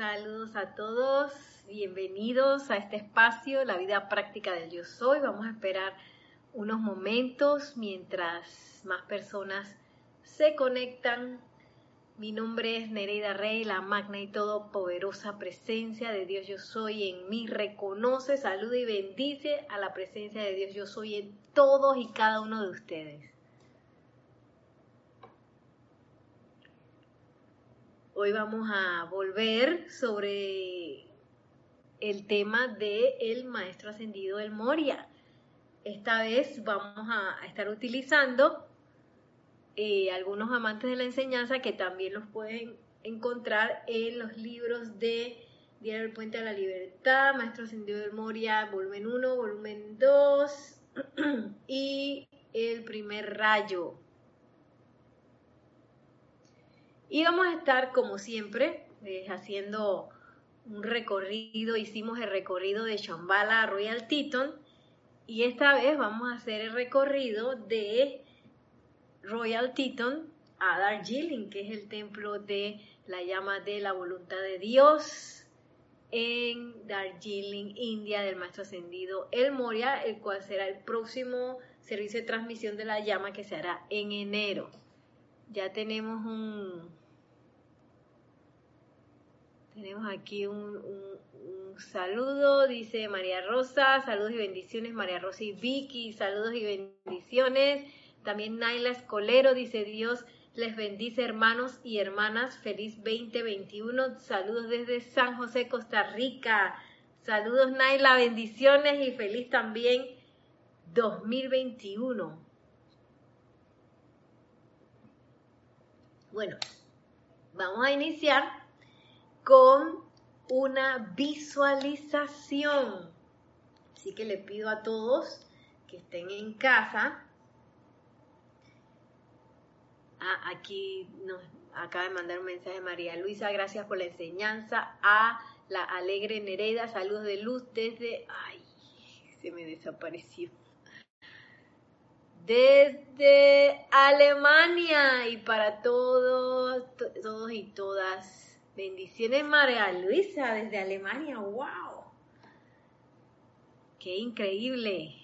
Saludos a todos, bienvenidos a este espacio, la vida práctica del yo soy. Vamos a esperar unos momentos mientras más personas se conectan. Mi nombre es Nereida Rey, la magna y todopoderosa presencia de Dios yo soy en mí. Reconoce, saluda y bendice a la presencia de Dios yo soy en todos y cada uno de ustedes. Hoy vamos a volver sobre el tema de el maestro ascendido del Moria. Esta vez vamos a estar utilizando eh, algunos amantes de la enseñanza que también los pueden encontrar en los libros de Diario del Puente de la Libertad, Maestro Ascendido del Moria, volumen 1, volumen 2 y el primer rayo. Y vamos a estar, como siempre, eh, haciendo un recorrido. Hicimos el recorrido de Shambhala a Royal Teton. Y esta vez vamos a hacer el recorrido de Royal Teton a Darjeeling, que es el templo de la llama de la voluntad de Dios en Darjeeling, India, del Maestro Ascendido El Moria, el cual será el próximo servicio de transmisión de la llama que se hará en enero. Ya tenemos un, tenemos aquí un, saludo, dice María Rosa, saludos y bendiciones, María Rosa y Vicky, saludos y bendiciones. También Naila Escolero dice Dios les bendice hermanos y hermanas, feliz 2021, saludos desde San José, Costa Rica. Saludos Naila, bendiciones y feliz también 2021. Bueno, vamos a iniciar con una visualización. Así que le pido a todos que estén en casa. Ah, aquí nos acaba de mandar un mensaje María Luisa, gracias por la enseñanza. A la alegre Nereida, saludos de luz desde... Ay, se me desapareció. Desde Alemania y para todos, todos y todas Bendiciones María Luisa desde Alemania. ¡Wow! ¡Qué increíble!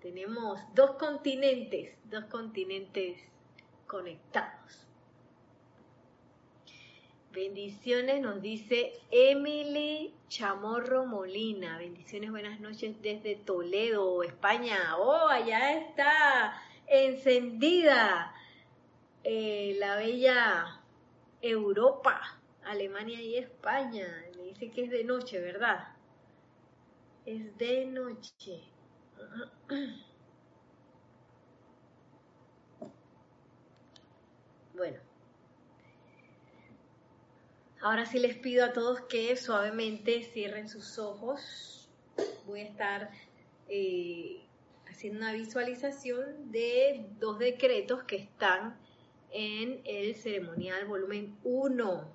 Tenemos dos continentes, dos continentes conectados. Bendiciones nos dice Emily Chamorro Molina. Bendiciones, buenas noches desde Toledo, España. Oh, allá está encendida eh, la bella Europa, Alemania y España. Me dice que es de noche, ¿verdad? Es de noche. Bueno. Ahora sí les pido a todos que suavemente cierren sus ojos. Voy a estar eh, haciendo una visualización de dos decretos que están en el ceremonial volumen 1,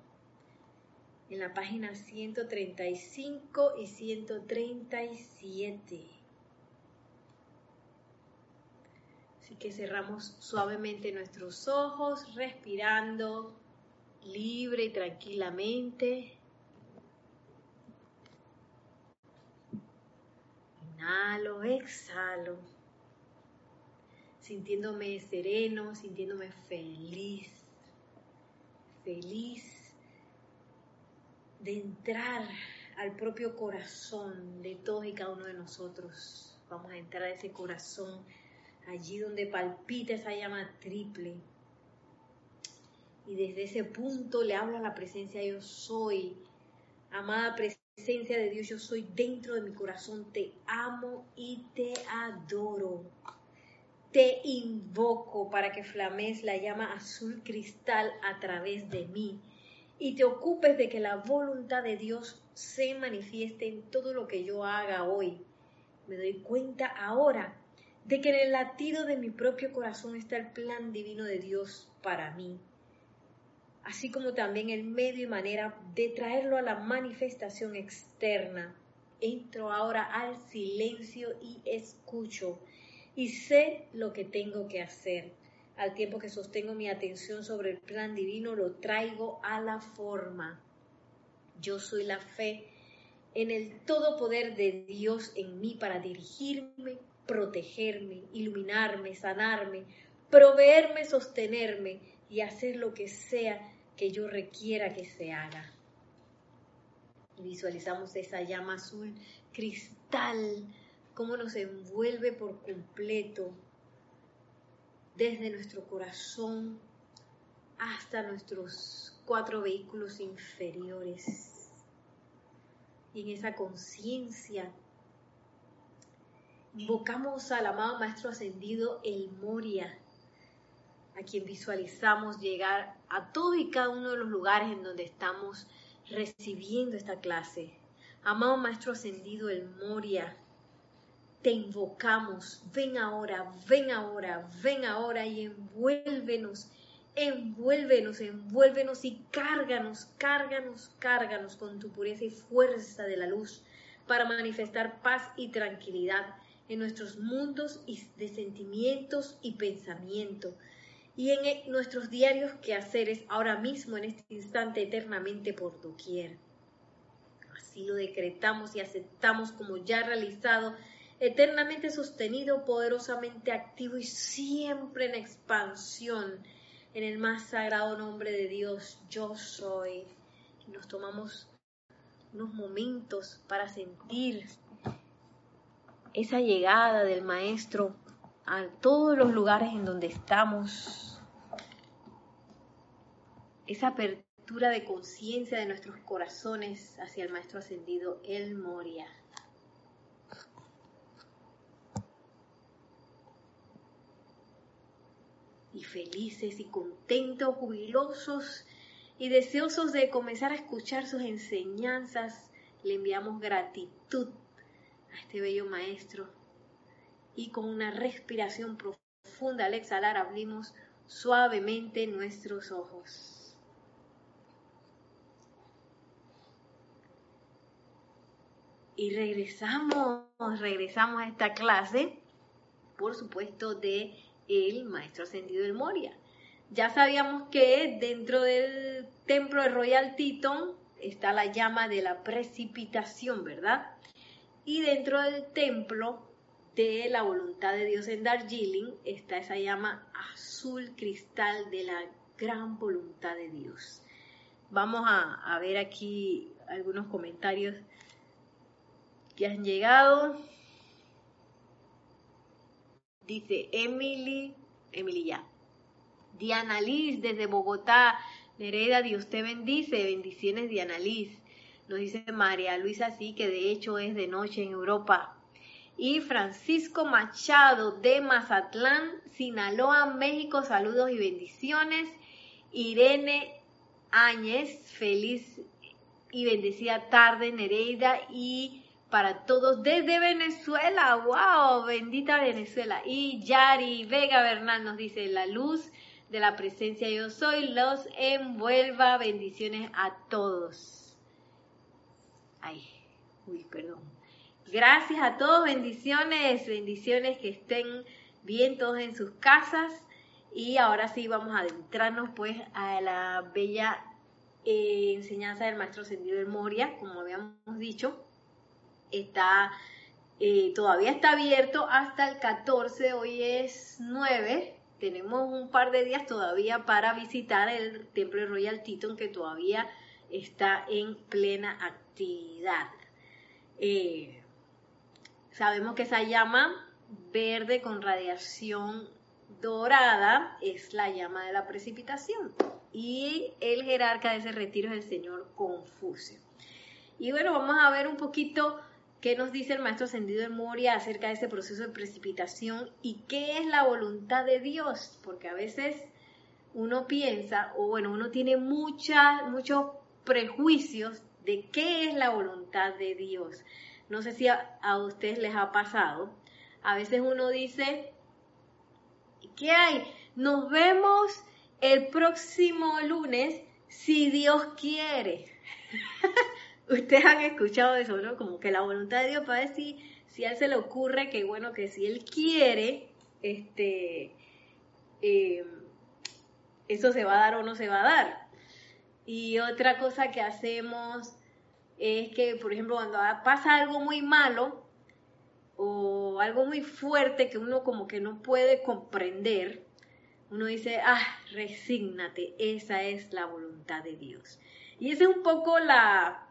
en la página 135 y 137. Así que cerramos suavemente nuestros ojos, respirando libre y tranquilamente. Inhalo, exhalo sintiéndome sereno, sintiéndome feliz, feliz de entrar al propio corazón de todos y cada uno de nosotros. Vamos a entrar a ese corazón, allí donde palpita esa llama triple. Y desde ese punto le hablo a la presencia yo soy. Amada presencia de Dios, yo soy dentro de mi corazón. Te amo y te adoro. Te invoco para que flames la llama azul cristal a través de mí y te ocupes de que la voluntad de Dios se manifieste en todo lo que yo haga hoy. Me doy cuenta ahora de que en el latido de mi propio corazón está el plan divino de Dios para mí, así como también el medio y manera de traerlo a la manifestación externa. Entro ahora al silencio y escucho y sé lo que tengo que hacer. Al tiempo que sostengo mi atención sobre el plan divino, lo traigo a la forma. Yo soy la fe en el todo poder de Dios en mí para dirigirme, protegerme, iluminarme, sanarme, proveerme, sostenerme y hacer lo que sea que yo requiera que se haga. Visualizamos esa llama azul cristal, cómo nos envuelve por completo desde nuestro corazón hasta nuestros cuatro vehículos inferiores. Y en esa conciencia invocamos al amado Maestro Ascendido, el Moria, a quien visualizamos llegar a todo y cada uno de los lugares en donde estamos recibiendo esta clase. Amado Maestro Ascendido, el Moria, te invocamos, ven ahora, ven ahora, ven ahora y envuélvenos, envuélvenos, envuélvenos y cárganos, cárganos, cárganos con tu pureza y fuerza de la luz para manifestar paz y tranquilidad en nuestros mundos de sentimientos y pensamiento y en nuestros diarios quehaceres ahora mismo, en este instante, eternamente por doquier. Así lo decretamos y aceptamos como ya realizado, eternamente sostenido, poderosamente activo y siempre en expansión, en el más sagrado nombre de Dios, yo soy. Nos tomamos unos momentos para sentir esa llegada del Maestro a todos los lugares en donde estamos, esa apertura de conciencia de nuestros corazones hacia el Maestro Ascendido, El Moria. Y felices y contentos, jubilosos y deseosos de comenzar a escuchar sus enseñanzas, le enviamos gratitud a este bello Maestro y con una respiración profunda al exhalar abrimos suavemente nuestros ojos. Y regresamos, regresamos a esta clase, por supuesto, de el Maestro Ascendido del Moria. Ya sabíamos que dentro del templo de Royal Teton está la llama de la precipitación, ¿verdad? Y dentro del templo de la voluntad de Dios en Darjeeling está esa llama azul cristal de la gran voluntad de Dios. Vamos a, ver aquí algunos comentarios que han llegado. Dice Emily, Emily ya. Diana Liz desde Bogotá. Nereida, Dios te bendice. Bendiciones, Diana Liz. Nos dice María Luisa, sí, que de hecho es de noche en Europa y Francisco Machado de Mazatlán, Sinaloa, México. Saludos y bendiciones. Irene Áñez, feliz y bendecida tarde, Nereida. Y para todos desde Venezuela, wow, bendita Venezuela. Y Yari Vega Bernal nos dice, la luz de la presencia yo soy, los envuelva, bendiciones a todos. Ay, uy, perdón. Gracias a todos, bendiciones, bendiciones que estén bien todos en sus casas. Y ahora sí vamos a adentrarnos pues a la bella eh, enseñanza del Maestro Ascendido del Moria, como habíamos dicho. Está, eh, todavía está abierto hasta el 14, hoy es 9. Tenemos un par de días todavía para visitar el Templo de Royal Teton que todavía está en plena actividad. Eh, Sabemos que esa llama verde con radiación dorada es la llama de la precipitación. Y el jerarca de ese retiro es el señor Confucio. Y bueno, vamos a ver un poquito qué nos dice el maestro ascendido de Moria acerca de ese proceso de precipitación y qué es la voluntad de Dios, porque a veces uno piensa, o bueno, uno tiene muchos prejuicios de qué es la voluntad de Dios. No sé si a, ustedes les ha pasado. A veces uno dice, ¿qué hay? Nos vemos el próximo lunes si Dios quiere. ustedes han escuchado eso, ¿no? Como que la voluntad de Dios para decir si a él se le ocurre que bueno, que si él quiere, este, eh, eso se va a dar o no se va a dar. Y otra cosa que hacemos es que, por ejemplo, cuando pasa algo muy malo o algo muy fuerte que uno como que no puede comprender, uno dice, ah, resígnate, esa es la voluntad de Dios. Y esa es un poco la,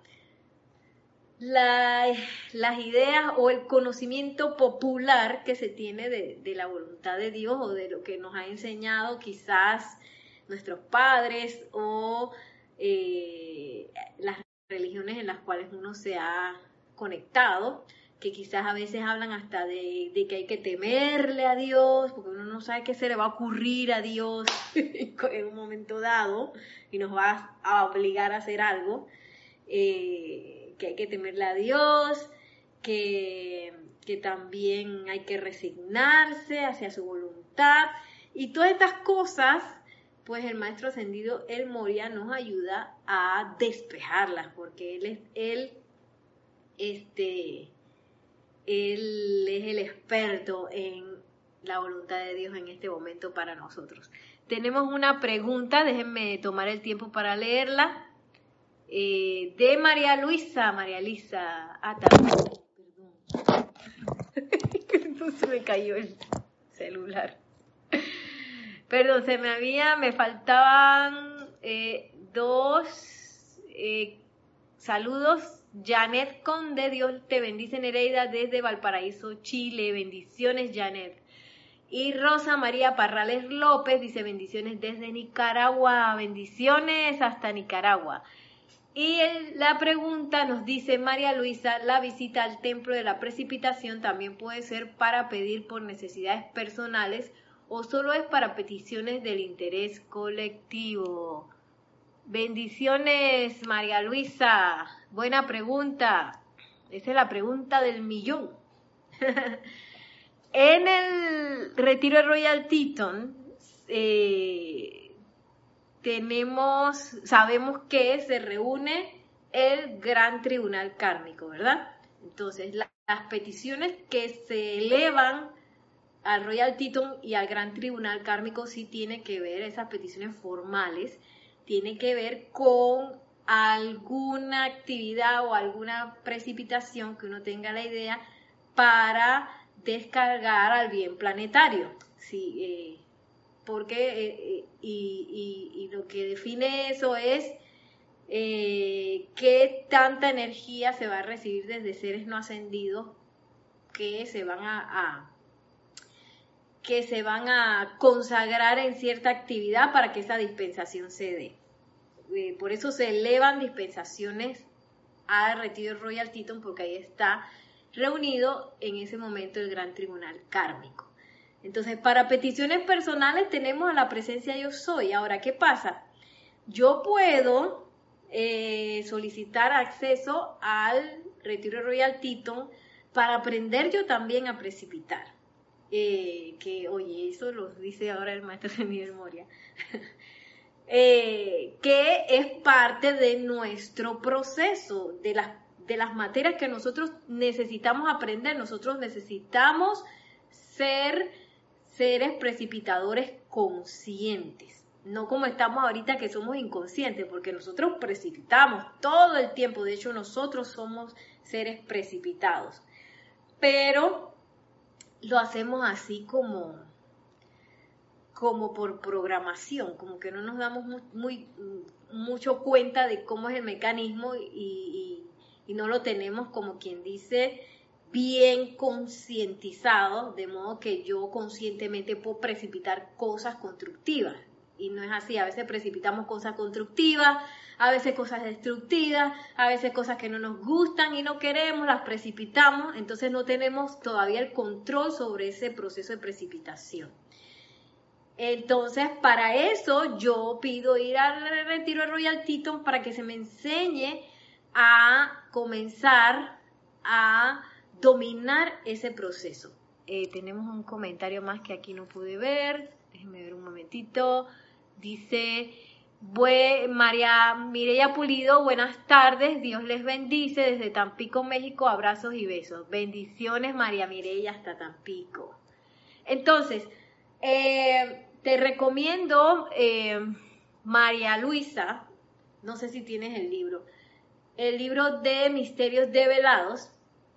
las ideas o el conocimiento popular que se tiene de, la voluntad de Dios o de lo que nos ha enseñado quizás nuestros padres o eh, las religiones en las cuales uno se ha conectado, que quizás a veces hablan hasta de, que hay que temerle a Dios, porque uno no sabe qué se le va a ocurrir a Dios en un momento dado y nos va a obligar a hacer algo. Eh, que hay que temerle a Dios, que, que también hay que resignarse hacia su voluntad y todas estas cosas pues el maestro ascendido El Moria nos ayuda a despejarlas, porque él es, él, este, él es el experto en la voluntad de Dios en este momento para nosotros. Tenemos una pregunta, déjenme tomar el tiempo para leerla. Eh, de María Luisa, María Luisa, ah, perdón. se me cayó el celular. Perdón, se me había, me faltaban eh, dos eh, saludos. Janet Conde, Dios te bendice Nereida desde Valparaíso, Chile. Bendiciones, Janet. Y Rosa María Parrales López dice bendiciones desde Nicaragua. Bendiciones hasta Nicaragua. Y la pregunta nos dice María Luisa, la visita al templo de la precipitación también puede ser para pedir por necesidades personales o solo es para peticiones del interés colectivo. Bendiciones, María Luisa. Buena pregunta. Esa es la pregunta del millón. en el retiro de Royal Teton, eh, tenemos, sabemos que se reúne el gran tribunal kármico, ¿verdad? Entonces, las peticiones que se elevan al Royal Teton y al Gran Tribunal Kármico sí tienen que ver, esas peticiones formales, tienen que ver con alguna actividad o alguna precipitación que uno tenga la idea para descargar al bien planetario. Sí, eh, porque eh, eh, y, lo que define eso es eh, qué tanta energía se va a recibir desde seres no ascendidos que se van a, que se van a consagrar en cierta actividad para que esa dispensación se dé. por eso se elevan dispensaciones al retiro Royal Teton porque ahí está reunido en ese momento el gran tribunal kármico. Entonces, para peticiones personales tenemos a la presencia yo soy. Ahora, ¿qué pasa? Yo puedo eh, solicitar acceso al Retiro Royal Teton para aprender yo también a precipitar. Eh, que, oye, eso lo dice ahora el maestro de mi memoria. Eh, que es parte de nuestro proceso, de las, de las materias que nosotros necesitamos aprender. Nosotros necesitamos ser seres precipitadores conscientes, no como estamos ahorita que somos inconscientes, porque nosotros precipitamos todo el tiempo, de hecho nosotros somos seres precipitados, pero lo hacemos así como como por programación, como que no nos damos muy, mucho cuenta de cómo es el mecanismo y, y no lo tenemos como quien dice bien concientizado, de modo que yo conscientemente puedo precipitar cosas constructivas. Y no es así, a veces precipitamos cosas constructivas, a veces cosas destructivas, a veces cosas que no nos gustan y no queremos, las precipitamos, entonces no tenemos todavía el control sobre ese proceso de precipitación. Entonces, para eso yo pido ir al retiro de Royal Teton para que se me enseñe a comenzar a dominar ese proceso. Eh, tenemos un comentario más que aquí no pude ver. Déjenme ver un momentito. Dice María Mireya Pulido, buenas tardes. Dios les bendice desde Tampico, México. Abrazos y besos. Bendiciones, María Mireya, hasta Tampico. Entonces, eh, te recomiendo, eh, María Luisa, no sé si tienes el libro, el libro de Misterios Develados,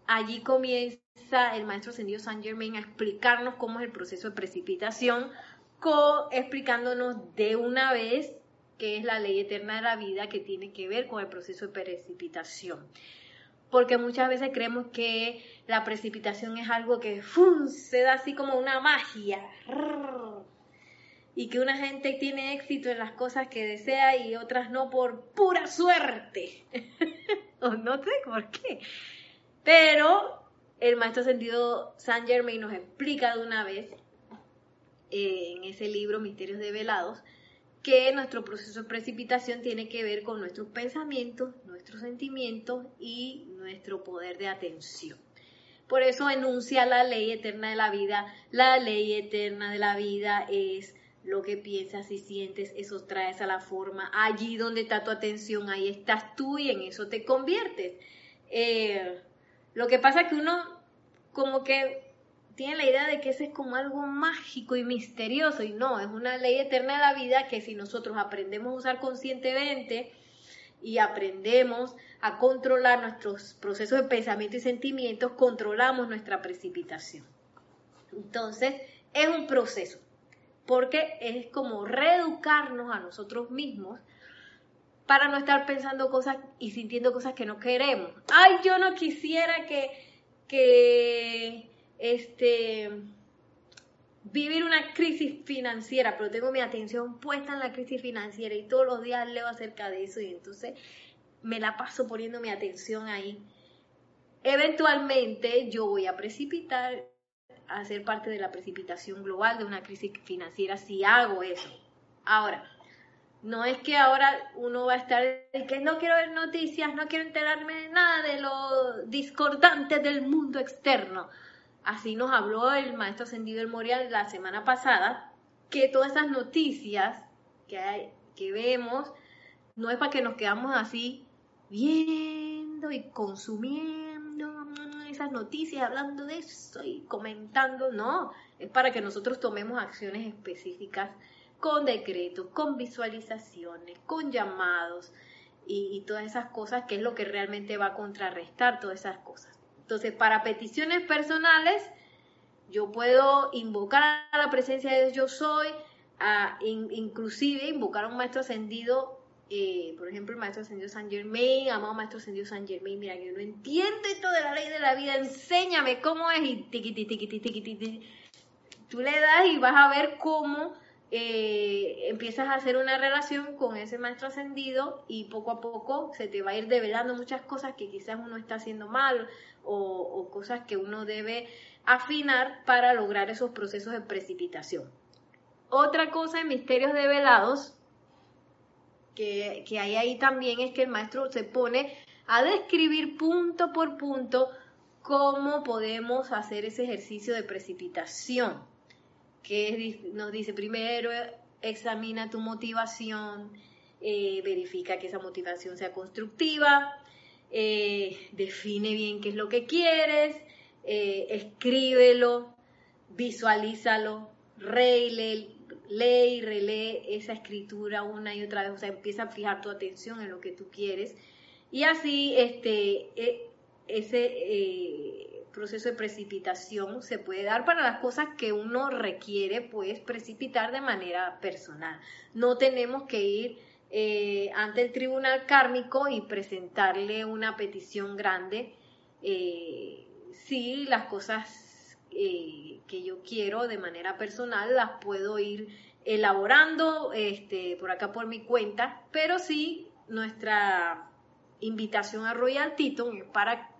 allí comienza el maestro ascendido Saint Germain a explicarnos cómo es el proceso de precipitación, explicándonos de una vez qué es la ley eterna de la vida que tiene que ver con el proceso de precipitación. Porque muchas veces creemos que la precipitación es algo que se da así como una magia y que una gente tiene éxito en las cosas que desea y otras no por pura suerte. o no sé por qué. Pero el maestro sentido Saint Germain nos explica de una vez eh, en ese libro Misterios Develados que nuestro proceso de precipitación tiene que ver con nuestros pensamientos, nuestros sentimientos y nuestro poder de atención. Por eso enuncia la ley eterna de la vida. La ley eterna de la vida es lo que piensas y sientes, eso traes a la forma. Allí donde está tu atención, ahí estás tú y en eso te conviertes. Eh, lo que pasa es que uno como que tiene la idea de que ese es como algo mágico y misterioso y no, es una ley eterna de la vida que si nosotros aprendemos a usar conscientemente y aprendemos a controlar nuestros procesos de pensamiento y sentimientos, controlamos nuestra precipitación. Entonces, es un proceso porque es como reeducarnos a nosotros mismos para no estar pensando cosas y sintiendo cosas que no queremos. Ay, yo no quisiera que, que este, vivir una crisis financiera, pero tengo mi atención puesta en la crisis financiera y todos los días leo acerca de eso y entonces me la paso poniendo mi atención ahí. Eventualmente yo voy a precipitar a ser parte de la precipitación global de una crisis financiera si hago eso. Ahora, no es que ahora uno va a estar que no quiero ver noticias, no quiero enterarme de nada de lo discordante del mundo externo. Así nos habló el maestro ascendido El Morial la semana pasada, que todas esas noticias que, hay, que vemos no es para que nos quedamos así viendo y consumiendo esas noticias hablando de eso y comentando, no, es para que nosotros tomemos acciones específicas con decretos, con visualizaciones, con llamados y, todas esas cosas, que es lo que realmente va a contrarrestar todas esas cosas. Entonces, para peticiones personales, yo puedo invocar a la presencia de Dios yo soy, a, inclusive invocar a un maestro ascendido eh, por ejemplo, el maestro ascendido San Germain, amado maestro ascendido San Germain, mira, yo no entiendo esto de la ley de la vida, enséñame cómo es, y tiqui, tiqui, tiqui, tiqui, tú le das y vas a ver cómo eh, empiezas a hacer una relación con ese maestro ascendido y poco a poco se te va a ir develando muchas cosas que quizás uno está haciendo mal o, cosas que uno debe afinar para lograr esos procesos de precipitación. Otra cosa en misterios develados que, hay ahí también es que el maestro se pone a describir punto por punto cómo podemos hacer ese ejercicio de precipitación, que nos dice primero examina tu motivación, eh, verifica que esa motivación sea constructiva, eh, define bien qué es lo que quieres, eh, escríbelo, visualízalo, reile, lee y relee esa escritura una y otra vez, o sea, empieza a fijar tu atención en lo que tú quieres. Y así este, e, ese eh, proceso de precipitación se puede dar para las cosas que uno requiere pues precipitar de manera personal. No tenemos que ir eh, ante el tribunal kármico y presentarle una petición grande eh, si las cosas eh, que yo quiero de manera personal las puedo ir elaborando este, por acá por mi cuenta, pero sí nuestra invitación a Royal Titon es para,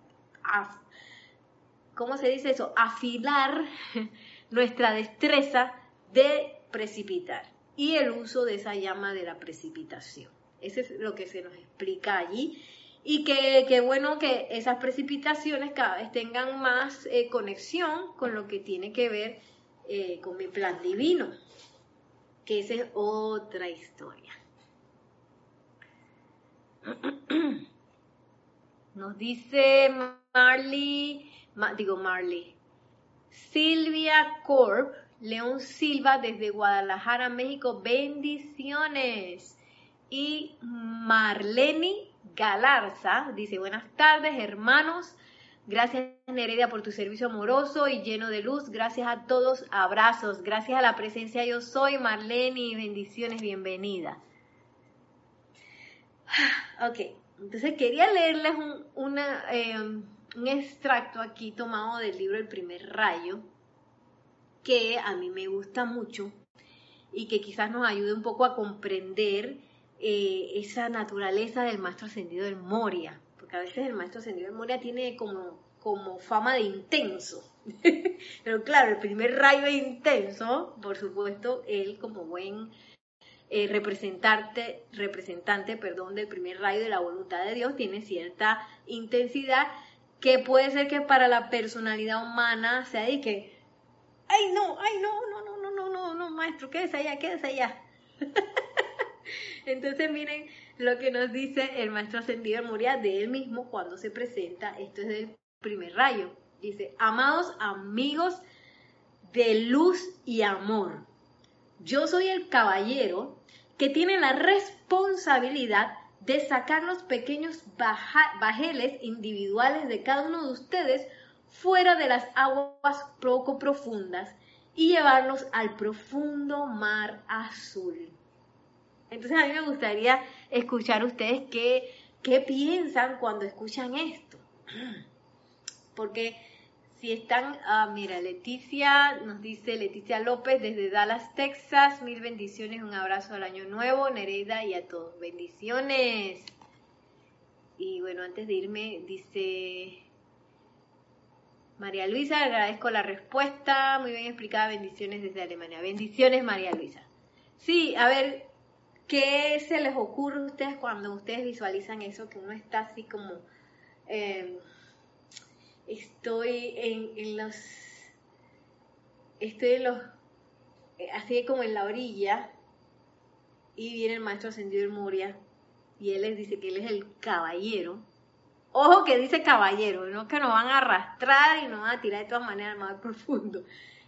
¿cómo se dice eso? Afilar nuestra destreza de precipitar y el uso de esa llama de la precipitación. Eso es lo que se nos explica allí y que, bueno que esas precipitaciones cada vez tengan más eh, conexión con lo que tiene que ver eh, con mi plan divino, que esa es otra historia. Nos dice Marley, digo Marley, Silvia Corp, León Silva desde Guadalajara, México, bendiciones. Y Marleni Galarza dice, buenas tardes hermanos, gracias Nereida por tu servicio amoroso y lleno de luz, gracias a todos, abrazos, gracias a la presencia yo soy, Marlene bendiciones, bienvenida. Ok, entonces quería leerles un, una, eh, un extracto aquí tomado del libro El primer rayo, que a mí me gusta mucho y que quizás nos ayude un poco a comprender eh, esa naturaleza del maestro ascendido del Moria, porque a veces el maestro ascendido del Moria tiene como, como fama de intenso. Pero claro, el primer rayo es intenso, por supuesto, él como buen eh, representante, representante perdón, del primer rayo de la voluntad de Dios tiene cierta intensidad que puede ser que para la personalidad humana sea de que, ay no, ay no, no, no, no, no, no, no, maestro, quédese allá, quédese allá. Entonces miren lo que nos dice el maestro ascendido Moria de él mismo cuando se presenta, esto es del primer rayo. Dice, amados amigos de luz y amor, yo soy el caballero que tiene la responsabilidad de sacar los pequeños bajeles individuales de cada uno de ustedes fuera de las aguas poco profundas y llevarlos al profundo mar azul. Entonces a mí me gustaría escuchar ustedes qué, qué piensan cuando escuchan esto. Porque si están, ah, mira, Leticia, nos dice Leticia López desde Dallas, Texas, mil bendiciones, un abrazo al año nuevo, Nereida y a todos, bendiciones. Y bueno, antes de irme, dice María Luisa, agradezco la respuesta, muy bien explicada, bendiciones desde Alemania. Bendiciones, María Luisa. Sí, a ver, ¿qué se les ocurre a ustedes cuando ustedes visualizan eso, que uno está así como... Eh, estoy en, los, estoy en los, eh, así como en la orilla, y viene el maestro ascendido de Moria, y él les dice que él es el caballero. Ojo que dice caballero, no que nos van a arrastrar y nos van a tirar de todas maneras más profundo.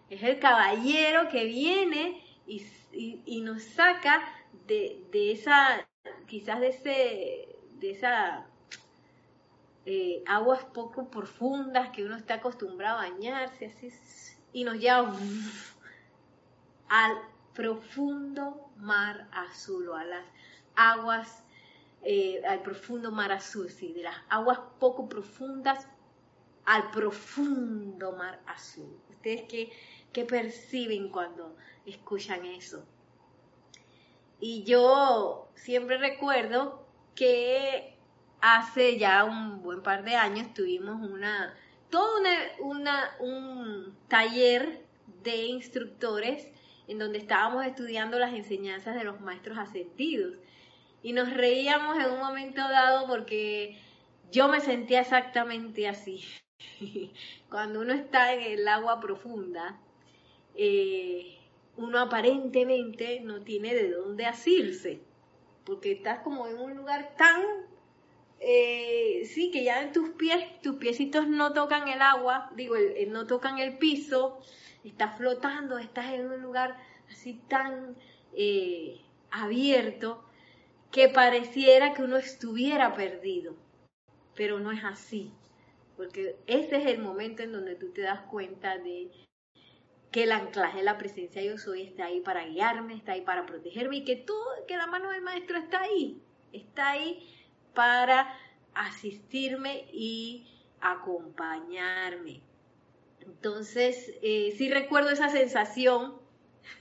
Es el caballero que viene y, y, nos saca de, de, esa, quizás de ese, de esa eh, aguas poco profundas que uno está acostumbrado a bañarse, así, y nos lleva al profundo mar azul o a las aguas, eh, al profundo mar azul, sí, de las aguas poco profundas al profundo mar azul. ¿Ustedes qué, qué perciben cuando escuchan eso? Y yo siempre recuerdo que hace ya un buen par de años tuvimos una, todo una, un taller de instructores en donde estábamos estudiando las enseñanzas de los maestros ascendidos. Y nos reíamos en un momento dado porque yo me sentía exactamente así. Cuando uno está en el agua profunda, eh, uno aparentemente no tiene de dónde asirse, porque estás como en un lugar tan ya en tus pies, tus piecitos no tocan el agua, digo, no tocan el piso, estás flotando, estás en un lugar así tan eh, abierto que pareciera que uno estuviera perdido, pero no es así, porque ese es el momento en donde tú te das cuenta de que el anclaje, la presencia yo soy está ahí para guiarme, está ahí para protegerme y que todo, que la mano del maestro está ahí, está ahí para asistirme y acompañarme. Entonces, eh, sí recuerdo esa sensación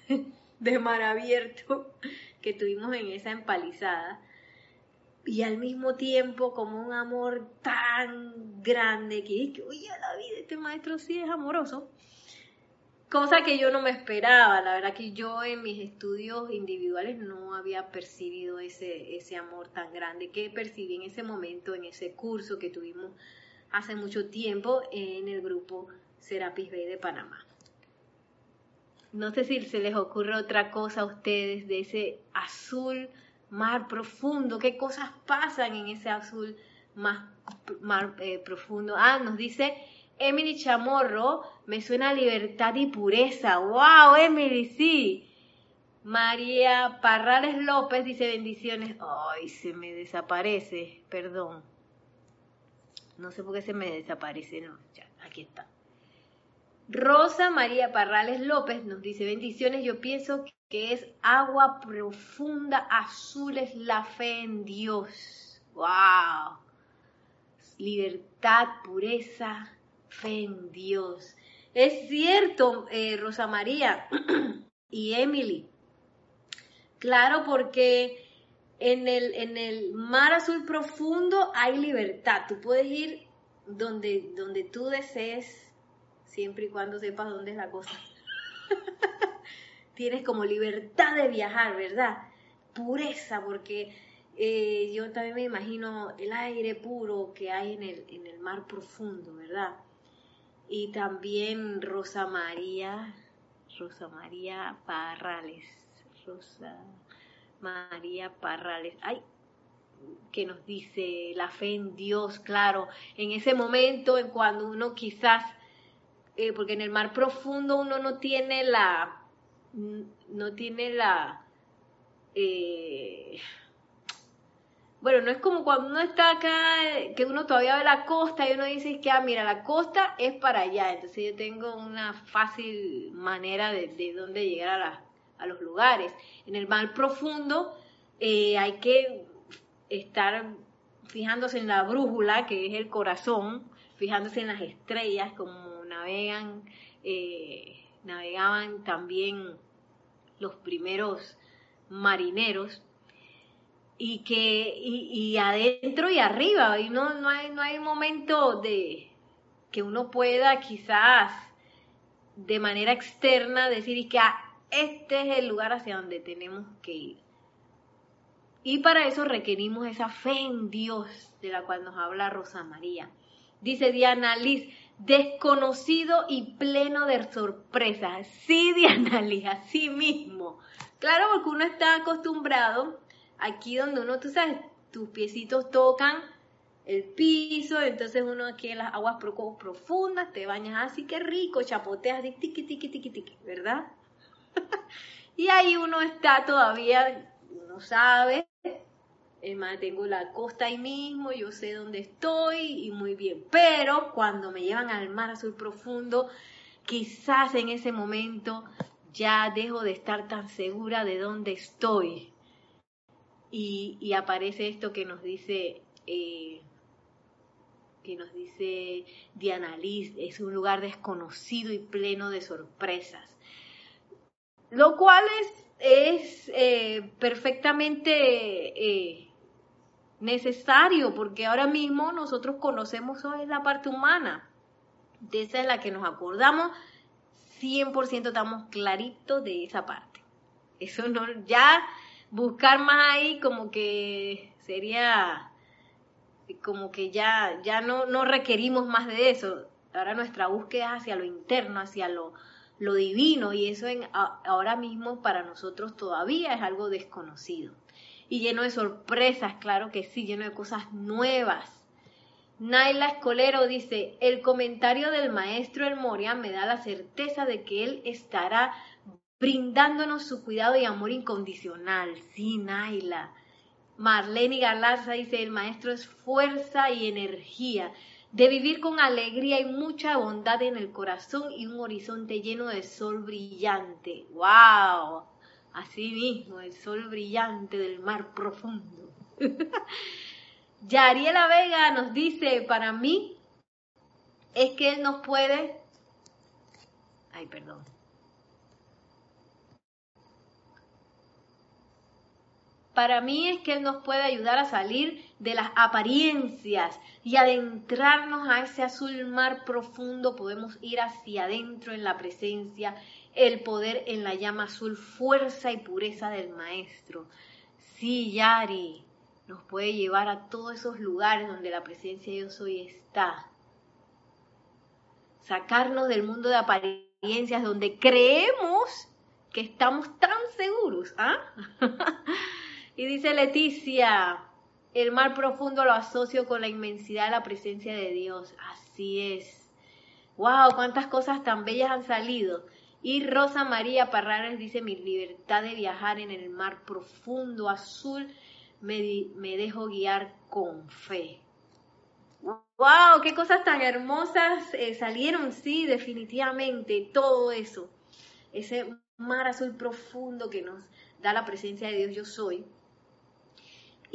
de mar abierto que tuvimos en esa empalizada y al mismo tiempo como un amor tan grande que, que oye, la vida, este maestro sí es amoroso cosa que yo no me esperaba. La verdad que yo en mis estudios individuales no había percibido ese, ese amor tan grande que percibí en ese momento, en ese curso que tuvimos hace mucho tiempo en el grupo Serapis Bay de Panamá. No sé si se les ocurre otra cosa a ustedes de ese azul mar profundo. ¿Qué cosas pasan en ese azul más mar eh, profundo? Ah, nos dice Emily Chamorro, me suena libertad y pureza. ¡Wow, Emily! Sí. María Parrales López dice bendiciones. Ay, se me desaparece, perdón. No sé por qué se me desaparece, no, ya, aquí está. Rosa María Parrales López nos dice bendiciones. Yo pienso que es agua profunda, azul es la fe en Dios. ¡Wow! Libertad, pureza, fe en Dios. Es cierto, eh, Rosa María y Emily. Claro, porque en el, en el mar azul profundo hay libertad. Tú puedes ir donde, donde tú desees, siempre y cuando sepas dónde es la cosa. Tienes como libertad de viajar, ¿verdad? Pureza, porque eh, yo también me imagino el aire puro que hay en el, en el mar profundo, ¿verdad? Y también Rosa María, Rosa María Parrales Rosa María Parrales. Ay, que nos dice la fe en Dios, claro, en ese momento en cuando uno quizás, eh, porque en el mar profundo uno no tiene la, no tiene la, eh, bueno, no es como cuando uno está acá, que uno todavía ve la costa y uno dice que, ah, mira, la costa es para allá, entonces yo tengo una fácil manera de, de dónde llegar a la, a los lugares. En el mar profundo eh, hay que estar fijándose en la brújula, que es el corazón, fijándose en las estrellas, como navegan, eh, navegaban también los primeros marineros y que y, adentro y arriba y no no hay no hay momento de que uno pueda quizás de manera externa decir que ah, este es el lugar hacia donde tenemos que ir. Y para eso requerimos esa fe en Dios de la cual nos habla Rosa María. Dice Diana Liz, desconocido y pleno de sorpresas. Sí, Diana Liz, así mismo. Claro, porque uno está acostumbrado aquí donde uno, tú sabes, tus piecitos tocan el piso, entonces uno aquí en las aguas profundas te bañas así, que rico, chapoteas, tiqui, tiqui, tiqui, tiqui, ¿verdad? y ahí uno está todavía, uno sabe, es más, tengo la costa ahí mismo, yo sé dónde estoy y muy bien. Pero cuando me llevan al mar azul profundo, quizás en ese momento ya dejo de estar tan segura de dónde estoy. Y, aparece esto que nos dice, eh, que nos dice Diana Liz, es un lugar desconocido y pleno de sorpresas. Lo cual es, eh, perfectamente eh, necesario porque ahora mismo nosotros conocemos la parte humana, de esa es la que nos acordamos, 100% estamos claritos de esa parte. Eso no, ya buscar más ahí como que sería como que ya, ya no, no requerimos más de eso. Ahora nuestra búsqueda es hacia lo interno, hacia lo, lo divino y eso en, ahora mismo para nosotros todavía es algo desconocido. Y lleno de sorpresas, claro que sí, lleno de cosas nuevas. Naila Escolero dice, el comentario del maestro El Moria me da la certeza de que él estará brindándonos su cuidado y amor incondicional. Sí, Naila. Marlene Galarza dice, el maestro es fuerza y energía de vivir con alegría y mucha bondad en el corazón y un horizonte lleno de sol brillante. ¡Wow! Así mismo, el sol brillante del mar profundo. Yariela Vega nos dice, para mí es que Él nos puede... Ay, perdón. Para mí es que Él nos puede ayudar a salir de las apariencias y adentrarnos a ese azul mar profundo. Podemos ir hacia adentro en la presencia, el poder en la llama azul, fuerza y pureza del Maestro. Sí, Yari, nos puede llevar a todos esos lugares donde la presencia de Dios hoy está. Sacarnos del mundo de apariencias donde creemos que estamos tan seguros. ¿ah? Y dice Leticia, el mar profundo lo asocio con la inmensidad de la presencia de Dios. Así es. ¡Wow! ¡Cuántas cosas tan bellas han salido! Y Rosa María Parrares dice, mi libertad de viajar en el mar profundo azul me, me dejo guiar con fe. ¡Wow! ¡Qué cosas tan hermosas eh, salieron! Sí, definitivamente, todo eso. Ese mar azul profundo que nos da la presencia de Dios yo soy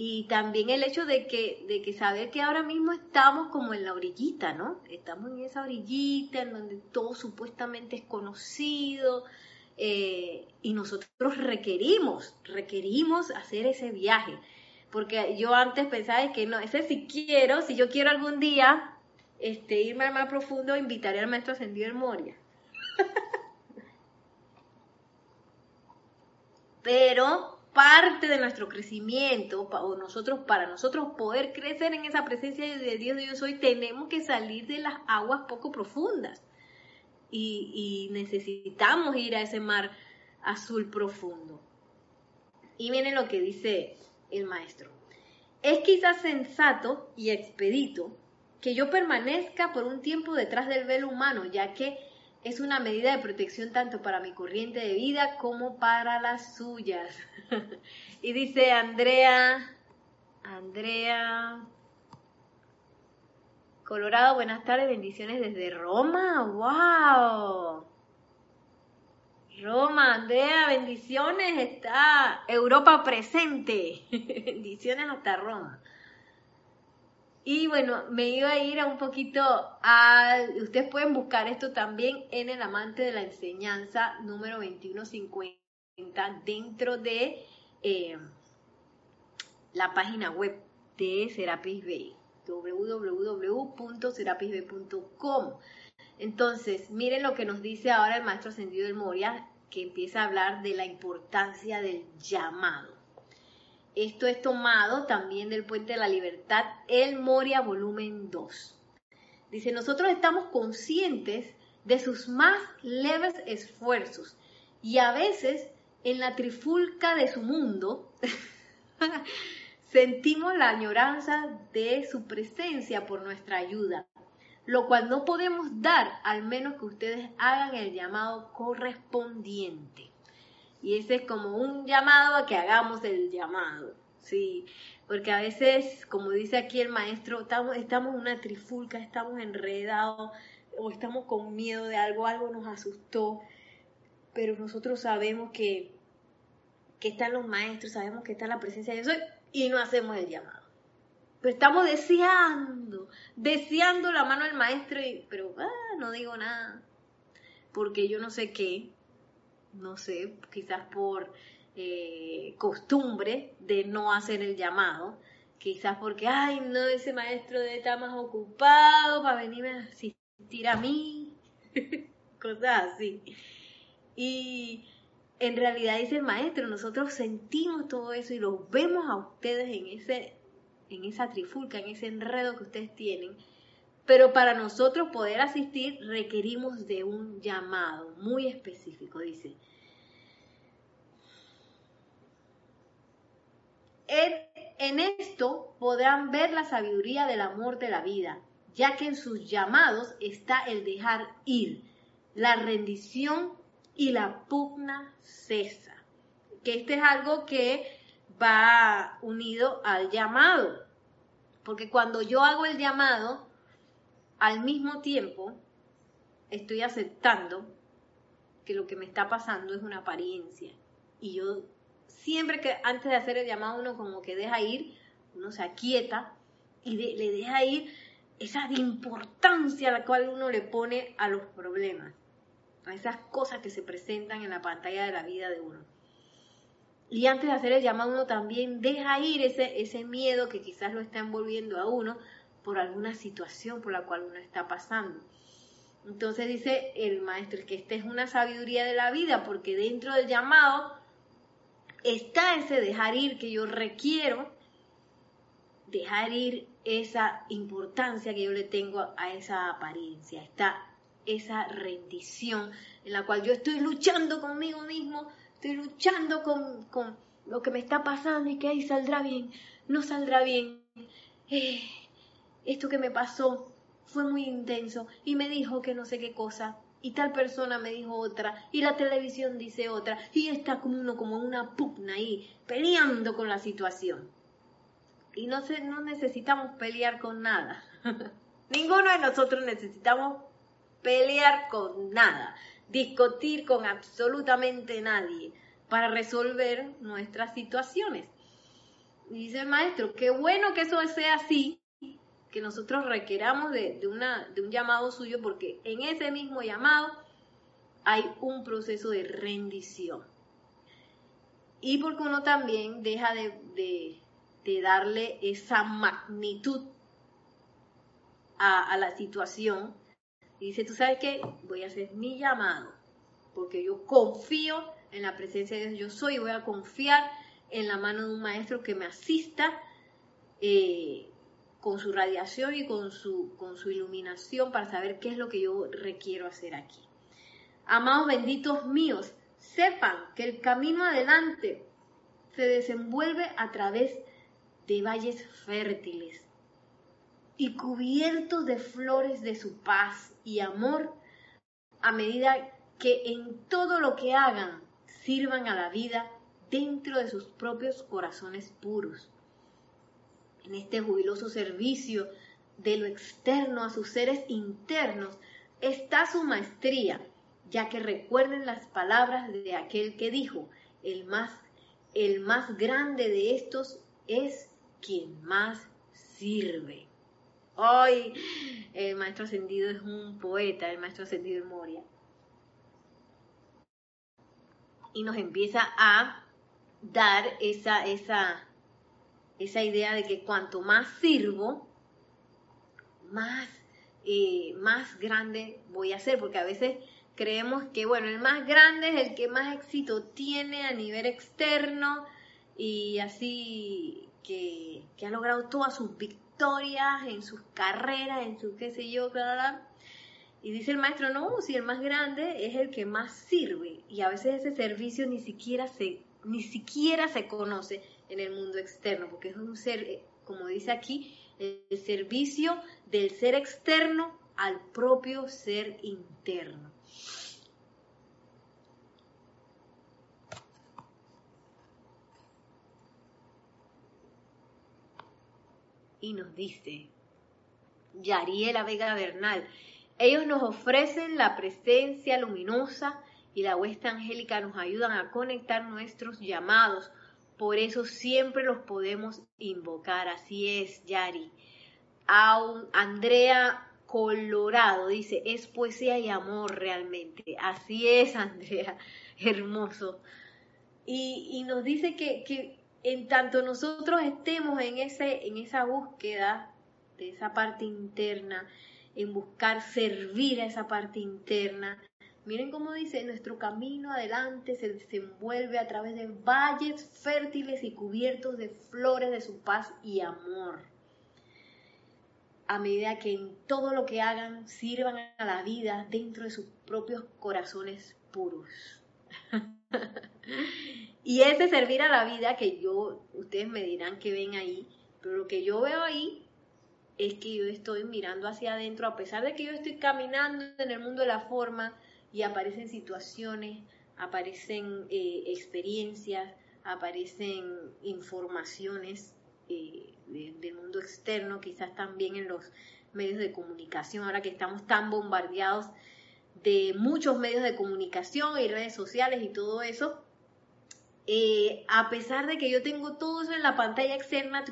y también el hecho de que, de que saber que ahora mismo estamos como en la orillita, ¿no? Estamos en esa orillita en donde todo supuestamente es conocido eh, y nosotros requerimos, requerimos hacer ese viaje. Porque yo antes pensaba que no, ese si quiero, si yo quiero algún día este, irme al más profundo, invitaré al maestro ascendido en Moria. Pero parte de nuestro crecimiento, o nosotros, para nosotros poder crecer en esa presencia de Dios de yo soy, tenemos que salir de las aguas poco profundas. Y, necesitamos ir a ese mar azul profundo. Y viene lo que dice el maestro. Es quizás sensato y expedito que yo permanezca por un tiempo detrás del velo humano, ya que es una medida de protección tanto para mi corriente de vida como para las suyas. y dice Andrea, Andrea, Colorado, buenas tardes, bendiciones desde Roma, wow. Roma, Andrea, bendiciones, está Europa presente, bendiciones hasta Roma. Y bueno, me iba a ir a un poquito a, ustedes pueden buscar esto también en el amante de la enseñanza número 2150 dentro de eh, la página web de Serapis Bay. Entonces, miren lo que nos dice ahora el maestro ascendido del Moria, que empieza a hablar de la importancia del llamado. Esto es tomado también del Puente de la Libertad, el Moria volumen 2. Dice, nosotros estamos conscientes de sus más leves esfuerzos y a veces en la trifulca de su mundo sentimos la añoranza de su presencia por nuestra ayuda, lo cual no podemos dar al menos que ustedes hagan el llamado correspondiente. Y ese es como un llamado a que hagamos el llamado, ¿sí? Porque a veces, como dice aquí el maestro, estamos, estamos en una trifulca, estamos enredados o estamos con miedo de algo, algo nos asustó, pero nosotros sabemos que, que están los maestros, sabemos que está la presencia de Dios y no hacemos el llamado. Pero estamos deseando, deseando la mano del maestro, pero ah, no digo nada, porque yo no sé qué, no sé, quizás por eh, costumbre de no hacer el llamado, quizás porque, ay, no, ese maestro debe estar más ocupado para venirme a asistir a mí, cosas así. Y en realidad dice el maestro, nosotros sentimos todo eso y los vemos a ustedes en ese en esa trifulca, en ese enredo que ustedes tienen, pero para nosotros poder asistir requerimos de un llamado muy específico, dice. En, esto podrán ver la sabiduría del amor de la vida, ya que en sus llamados está el dejar ir, la rendición y la pugna cesa. Que este es algo que va unido al llamado. Porque cuando yo hago el llamado, al mismo tiempo estoy aceptando que lo que me está pasando es una apariencia. Y yo siempre que antes de hacer el llamado uno como que deja ir, uno se aquieta y le deja ir esa importancia a la cual uno le pone a los problemas, a esas cosas que se presentan en la pantalla de la vida de uno. Y antes de hacer el llamado uno también deja ir ese, ese miedo que quizás lo está envolviendo a uno por alguna situación por la cual uno está pasando. Entonces dice el maestro que esta es una sabiduría de la vida, porque dentro del llamado está ese dejar ir que yo requiero, dejar ir esa importancia que yo le tengo a esa apariencia, está esa rendición en la cual yo estoy luchando conmigo mismo, estoy luchando con, con lo que me está pasando y que ahí saldrá bien, no saldrá bien. Eh, esto que me pasó fue muy intenso y me dijo que no sé qué cosa y tal persona me dijo otra, y la televisión dice otra, y está como uno como una pugna ahí, peleando con la situación. Y no, se, no necesitamos pelear con nada. Ninguno de nosotros necesitamos pelear con nada, discutir con absolutamente nadie para resolver nuestras situaciones. dice el maestro, qué bueno que eso sea así, que nosotros requeramos de, un llamado suyo, porque en ese mismo llamado hay un proceso de rendición. Y porque uno también deja de, darle esa magnitud a, la situación. Y dice, tú sabes qué, voy a hacer mi llamado, porque yo confío en la presencia de Dios. Yo soy, voy a confiar en la mano de un maestro que me asista eh, con su radiación y con su, con su iluminación para saber qué es lo que yo requiero hacer aquí. Amados benditos míos, sepan que el camino adelante se desenvuelve a través de valles fértiles y cubiertos de flores de su paz y amor a medida que en todo lo que hagan sirvan a la vida dentro de sus propios corazones puros en este jubiloso servicio de lo externo a sus seres internos, está su maestría, ya que recuerden las palabras de aquel que dijo, el más, el más grande de estos es quien más sirve. Hoy el maestro ascendido es un poeta, el maestro ascendido de Moria. Y nos empieza a dar esa, esa, esa idea de que cuanto más sirvo, más, eh, más grande voy a ser, porque a veces creemos que, bueno, el más grande es el que más éxito tiene a nivel externo y así que, ha logrado todas sus victorias en sus carreras, en su qué sé yo, bla, Y dice el maestro, no, si el más grande es el que más sirve. Y a veces ese servicio ni siquiera se, ni siquiera se conoce en el mundo externo, porque es un ser, eh, como dice aquí, el servicio del ser externo al propio ser interno. Y nos dice Yariela Vega Bernal, ellos nos ofrecen la presencia luminosa y la huesta angélica nos ayudan a conectar nuestros llamados por eso siempre los podemos invocar. Así es, Yari. Andrea Colorado dice, es poesía y amor realmente. Así es, Andrea. Hermoso. Y, nos dice que, en tanto nosotros estemos en, ese, en esa búsqueda de esa parte interna, en buscar servir a esa parte interna, Miren cómo dice, nuestro camino adelante se desenvuelve a través de valles fértiles y cubiertos de flores de su paz y amor. A medida que en todo lo que hagan sirvan a la vida dentro de sus propios corazones puros. y ese servir a la vida que yo, ustedes me dirán que ven ahí, pero lo que yo veo ahí es que yo estoy mirando hacia adentro, a pesar de que yo estoy caminando en el mundo de la forma, y aparecen situaciones, aparecen eh, experiencias, aparecen informaciones eh, del mundo externo, quizás también en los medios de comunicación, ahora que estamos tan bombardeados de muchos medios de comunicación y redes sociales y todo eso, eh, a pesar de que yo tengo todo eso en la pantalla externa,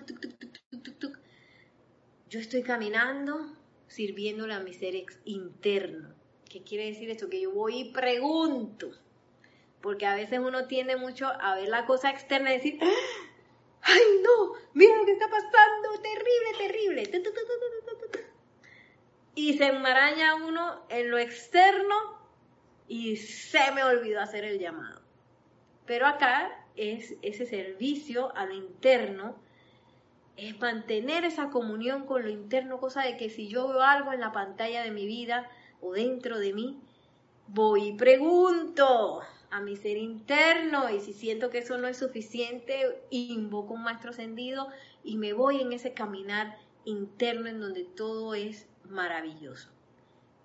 yo estoy caminando sirviéndole a mi ser interno. ¿Qué quiere decir esto? Que yo voy y pregunto. Porque a veces uno tiende mucho a ver la cosa externa y decir, ¡ay no! ¡Mira lo que está pasando! ¡Terrible, terrible! Y se enmaraña uno en lo externo y se me olvidó hacer el llamado. Pero acá es ese servicio a lo interno, es mantener esa comunión con lo interno, cosa de que si yo veo algo en la pantalla de mi vida, o dentro de mí, voy y pregunto a mi ser interno y si siento que eso no es suficiente, invoco un maestro ascendido y me voy en ese caminar interno en donde todo es maravilloso.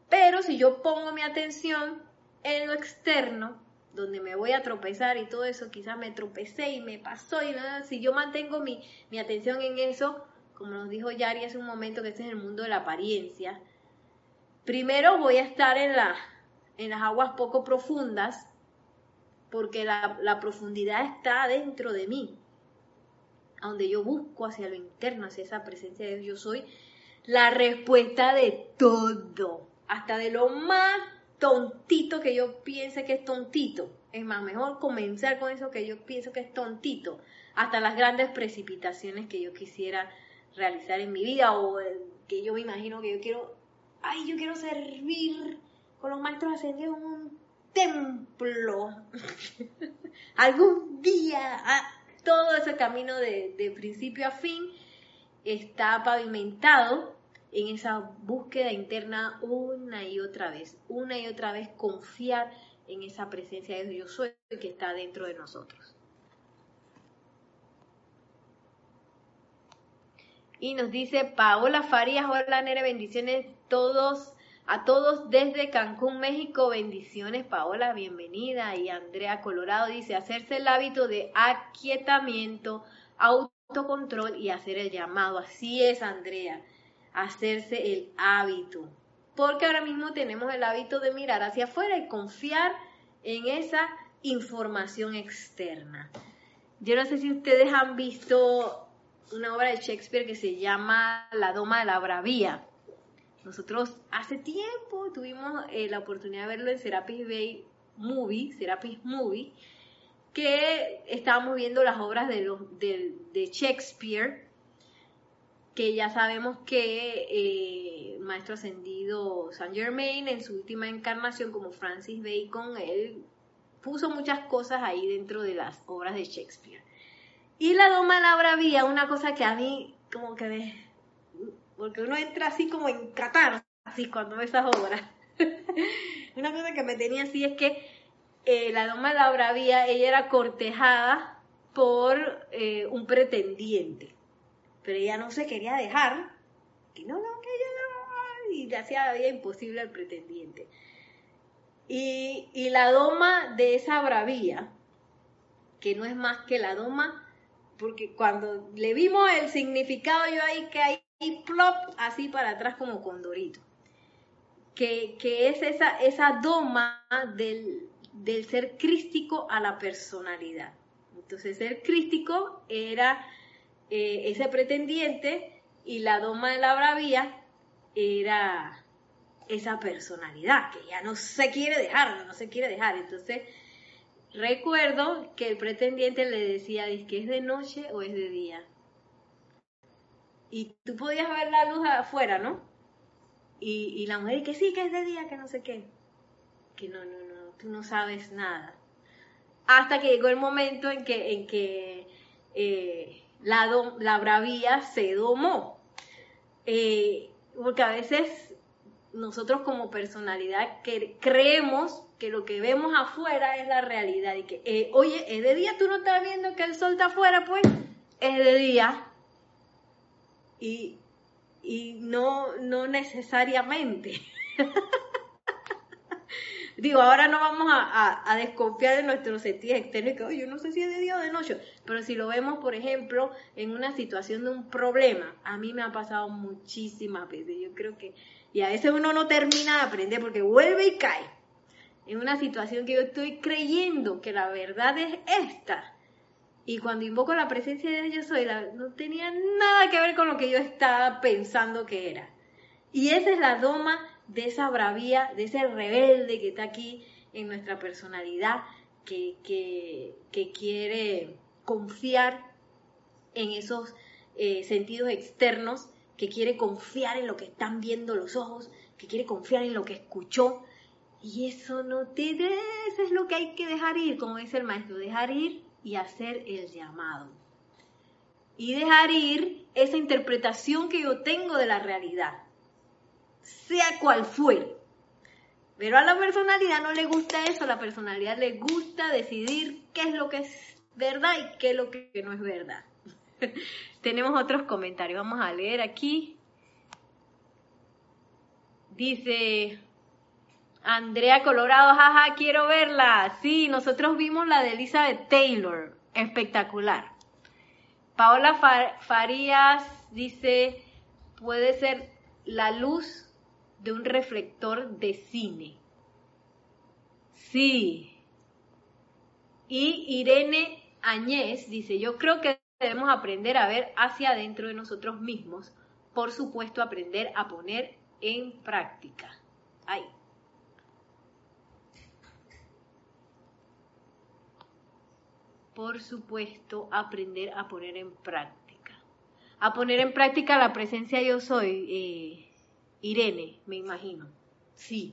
Pero si yo pongo mi atención en lo externo, donde me voy a tropezar y todo eso, quizás me tropecé y me pasó y nada, si yo mantengo mi, mi atención en eso, como nos dijo Yari hace un momento, que este es el mundo de la apariencia, primero voy a estar en, la, en las aguas poco profundas, porque la, profundidad está dentro de mí, a donde yo busco hacia lo interno, hacia esa presencia de Dios, yo soy la respuesta de todo, hasta de lo más tontito que yo piense que es tontito. Es más, mejor comenzar con eso que yo pienso que es tontito, hasta las grandes precipitaciones que yo quisiera realizar en mi vida o que yo me imagino que yo quiero, ay, yo quiero servir con los maestros ascendidos en un templo. Algún día, todo ese camino de, de principio a fin está pavimentado en esa búsqueda interna una y otra vez, una y otra vez confiar en esa presencia de Dios soy que está dentro de nosotros. Y nos dice Paola Farías, hola Nere, bendiciones todos, a todos desde Cancún, México, bendiciones Paola, bienvenida. Y Andrea Colorado dice, hacerse el hábito de aquietamiento, autocontrol y hacer el llamado. Así es, Andrea hacerse el hábito. Porque ahora mismo tenemos el hábito de mirar hacia afuera y confiar en esa información externa. Yo no sé si ustedes han visto una obra de Shakespeare que se llama La Doma de la Bravía. Nosotros hace tiempo tuvimos eh, la oportunidad de verlo en Serapis Bay Movie, Serapis Movie, que estábamos viendo las obras de, los, de, Shakespeare que ya sabemos que eh, Maestro Ascendido Saint Germain en su última encarnación como Francis Bacon, él puso muchas cosas ahí dentro de las obras de Shakespeare. Y la Doma la Bravía, una cosa que a mí como que me... porque uno entra así como en catar, así cuando ve esas obras. una cosa que me tenía así es que eh, la Doma de la Bravía, ella era cortejada por eh, un pretendiente pero ella no se quería dejar, que no, y le hacía la vida imposible al pretendiente. Y, y la doma de esa bravía, que no es más que la doma, porque cuando le vimos el significado yo ahí que ahí plop así para atrás como condorito, que, que es esa, esa doma del, del ser crístico a la personalidad. Entonces, ser crístico era eh, ese pretendiente y la doma de la bravía era esa personalidad que ya no se quiere dejar, no se quiere dejar. Entonces, recuerdo que el pretendiente le decía, que es de noche o es de día? Y tú podías ver la luz afuera, ¿no? Y, y la mujer, que sí, que es de día, que no sé qué. Que no, no, no, tú no sabes nada. Hasta que llegó el momento en que, en que eh, la, la bravía se domó. Eh, porque a veces nosotros como personalidad creemos que lo que vemos afuera es la realidad y que, eh, oye, es de día, tú no estás viendo que el sol está afuera, pues es de día. Y, y no, no necesariamente. Digo, ahora no vamos a, desconfiar de nuestros sentidos externos, que yo no sé si es de día o de noche, pero si lo vemos, por ejemplo, en una situación de un problema, a mí me ha pasado muchísimas veces, yo creo que, y a veces uno no termina de aprender porque vuelve y cae en una situación que yo estoy creyendo que la verdad es esta. Y cuando invoco la presencia de Dios soy, no tenía nada que ver con lo que yo estaba pensando que era. Y esa es la doma de esa bravía, de ese rebelde que está aquí en nuestra personalidad, que, quiere confiar en esos eh, sentidos externos, que quiere confiar en lo que están viendo los ojos, que quiere confiar en lo que escuchó. Y eso no te eso es lo que hay que dejar ir, como dice el maestro, dejar ir y hacer el llamado. Y dejar ir esa interpretación que yo tengo de la realidad sea cual fuere. Pero a la personalidad no le gusta eso, a la personalidad le gusta decidir qué es lo que es verdad y qué es lo que no es verdad. Tenemos otros comentarios, vamos a leer aquí. Dice Andrea Colorado, jaja, quiero verla. Sí, nosotros vimos la de Elizabeth Taylor, espectacular. Paola Farías dice, puede ser la luz de un reflector de cine. Sí. Y Irene Añez dice, yo creo que debemos aprender a ver hacia adentro de nosotros mismos. Por supuesto, aprender a poner en práctica. Ahí. Por supuesto, aprender a poner en práctica. A poner en práctica la presencia yo soy, eh, Irene, me imagino. Sí.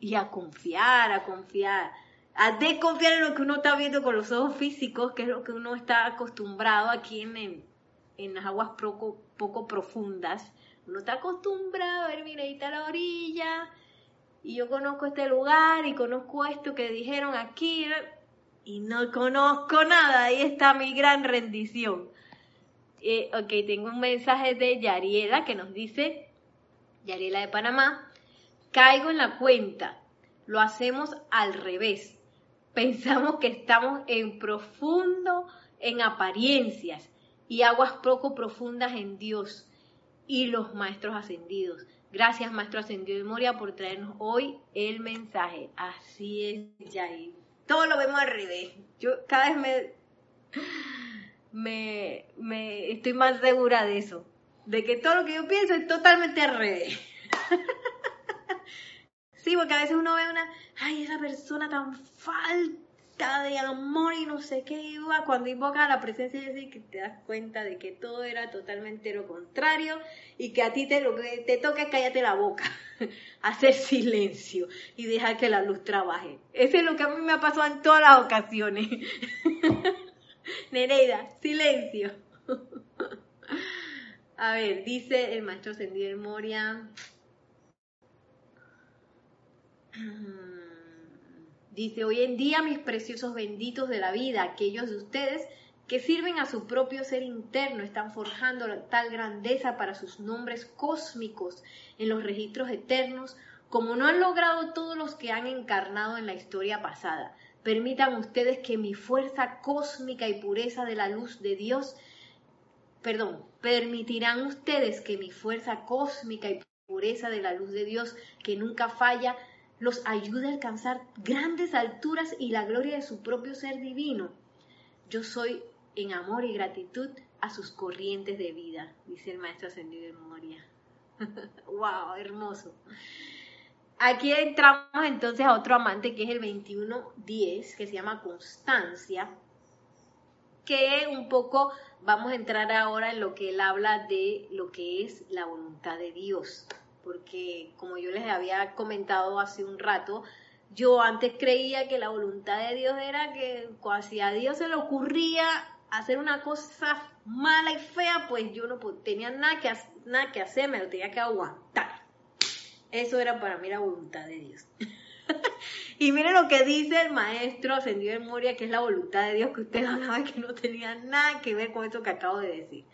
Y a confiar, a confiar a desconfiar en lo que uno está viendo con los ojos físicos, que es lo que uno está acostumbrado aquí en, en, las aguas poco, poco profundas. Uno está acostumbrado a ver, mira, ahí está la orilla, y yo conozco este lugar, y conozco esto que dijeron aquí, y no conozco nada, ahí está mi gran rendición. Eh, ok, tengo un mensaje de Yariela que nos dice, Yariela de Panamá, caigo en la cuenta, lo hacemos al revés pensamos que estamos en profundo en apariencias y aguas poco profundas en Dios y los maestros ascendidos. Gracias, Maestro Ascendido de Moria, por traernos hoy el mensaje. Así es, Yair. Todo lo vemos al revés. Yo cada vez me, me, me estoy más segura de eso. De que todo lo que yo pienso es totalmente al revés. Sí, porque a veces uno ve una, ay, esa persona tan falta de amor y no sé qué iba. Cuando invoca la presencia de Dios, que te das cuenta de que todo era totalmente lo contrario y que a ti te, lo que te toca es cállate la boca, hacer silencio y dejar que la luz trabaje. Eso es lo que a mí me ha pasado en todas las ocasiones. Nereida, silencio. A ver, dice el maestro Sendido Moria. Dice, hoy en día mis preciosos benditos de la vida, aquellos de ustedes que sirven a su propio ser interno, están forjando tal grandeza para sus nombres cósmicos en los registros eternos, como no han logrado todos los que han encarnado en la historia pasada. Permitan ustedes que mi fuerza cósmica y pureza de la luz de Dios, perdón, permitirán ustedes que mi fuerza cósmica y pureza de la luz de Dios, que nunca falla, los ayude a alcanzar grandes alturas y la gloria de su propio ser divino. Yo soy en amor y gratitud a sus corrientes de vida, dice el maestro ascendido de memoria. ¡Wow! Hermoso. Aquí entramos entonces a otro amante que es el 2110, que se llama Constancia, que un poco vamos a entrar ahora en lo que él habla de lo que es la voluntad de Dios porque como yo les había comentado hace un rato, yo antes creía que la voluntad de Dios era que si a Dios se le ocurría hacer una cosa mala y fea, pues yo no tenía nada que, nada que hacer, me lo tenía que aguantar. Eso era para mí la voluntad de Dios. y miren lo que dice el maestro ascendido de Moria, que es la voluntad de Dios, que usted hablaba que no tenía nada que ver con esto que acabo de decir.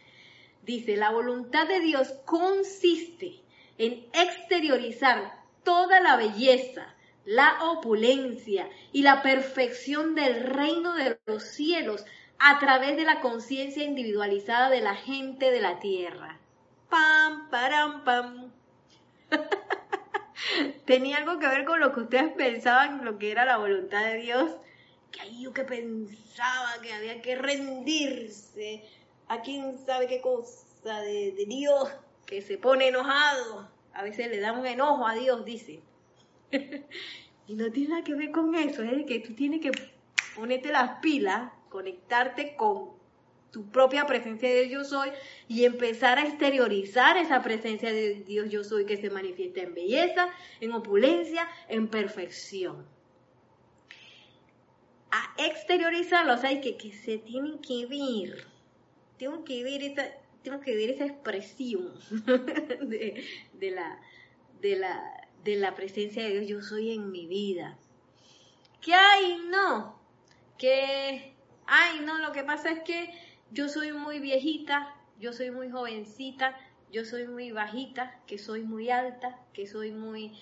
Dice, la voluntad de Dios consiste en exteriorizar toda la belleza, la opulencia y la perfección del reino de los cielos a través de la conciencia individualizada de la gente de la tierra. Pam, param, pam. Tenía algo que ver con lo que ustedes pensaban, lo que era la voluntad de Dios, que ahí yo que pensaba que había que rendirse a quién sabe qué cosa de, de Dios que se pone enojado. A veces le da un enojo a Dios, dice. y no tiene nada que ver con eso, es que tú tienes que ponerte las pilas, conectarte con tu propia presencia de Dios yo soy y empezar a exteriorizar esa presencia de Dios yo soy que se manifiesta en belleza, en opulencia, en perfección. A exteriorizarlo, sea, que, que se tienen que ver, tengo que ver esa, tengo que ver esa expresión de, la, de, la, de la presencia de Dios, yo soy en mi vida. ¿Qué hay? No. Que, ay, no, lo que pasa es que yo soy muy viejita, yo soy muy jovencita, yo soy muy bajita, que soy muy alta, que soy muy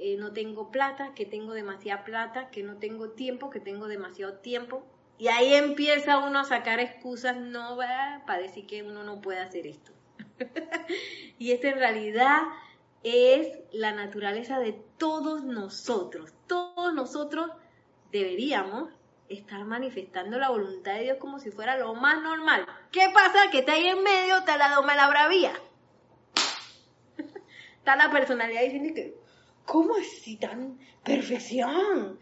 eh, no tengo plata, que tengo demasiada plata, que no tengo tiempo, que tengo demasiado tiempo. Y ahí empieza uno a sacar excusas no para decir que uno no puede hacer esto. y esta en realidad es la naturaleza de todos nosotros. Todos nosotros deberíamos estar manifestando la voluntad de Dios como si fuera lo más normal. ¿Qué pasa? Que está ahí en medio, está la doma la bravía. está la personalidad diciendo que, ¿cómo así tan perfección?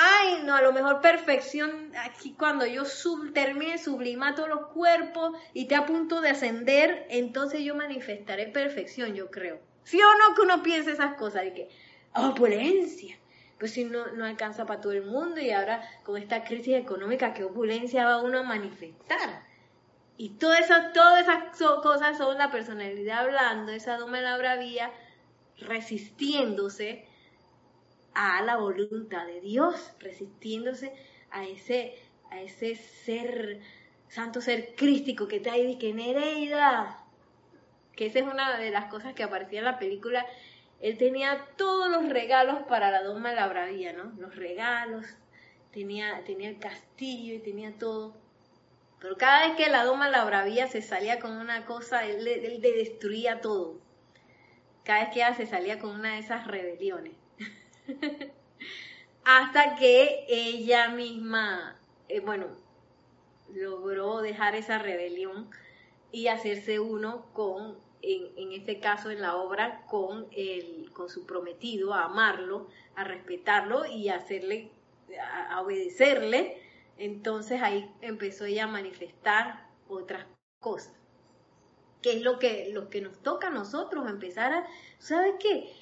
Ay, no, a lo mejor perfección, aquí cuando yo sub, termine sublima todos los cuerpos y esté a punto de ascender, entonces yo manifestaré perfección, yo creo. ¿Sí o no que uno piense esas cosas? De que, opulencia. Pues si no, no alcanza para todo el mundo y ahora con esta crisis económica, ¿qué opulencia va uno a manifestar? Y todas esas, todas esas cosas son la personalidad hablando, esa doma la resistiéndose a la voluntad de Dios, resistiéndose a ese, a ese ser, santo ser crístico que está ahí, que Nereida, que esa es una de las cosas que aparecía en la película, él tenía todos los regalos para la doma de ¿no? Los regalos, tenía, tenía el castillo y tenía todo. Pero cada vez que la doma de la bravía se salía con una cosa, él, él, destruía todo. Cada vez que ella se salía con una de esas rebeliones. Hasta que ella misma, eh, bueno, logró dejar esa rebelión y hacerse uno con, en, este caso en la obra, con, el, con su prometido, a amarlo, a respetarlo y hacerle, a, obedecerle. Entonces ahí empezó ella a manifestar otras cosas. ¿Qué es lo que, lo que nos toca a nosotros? Empezar a, ¿sabes qué?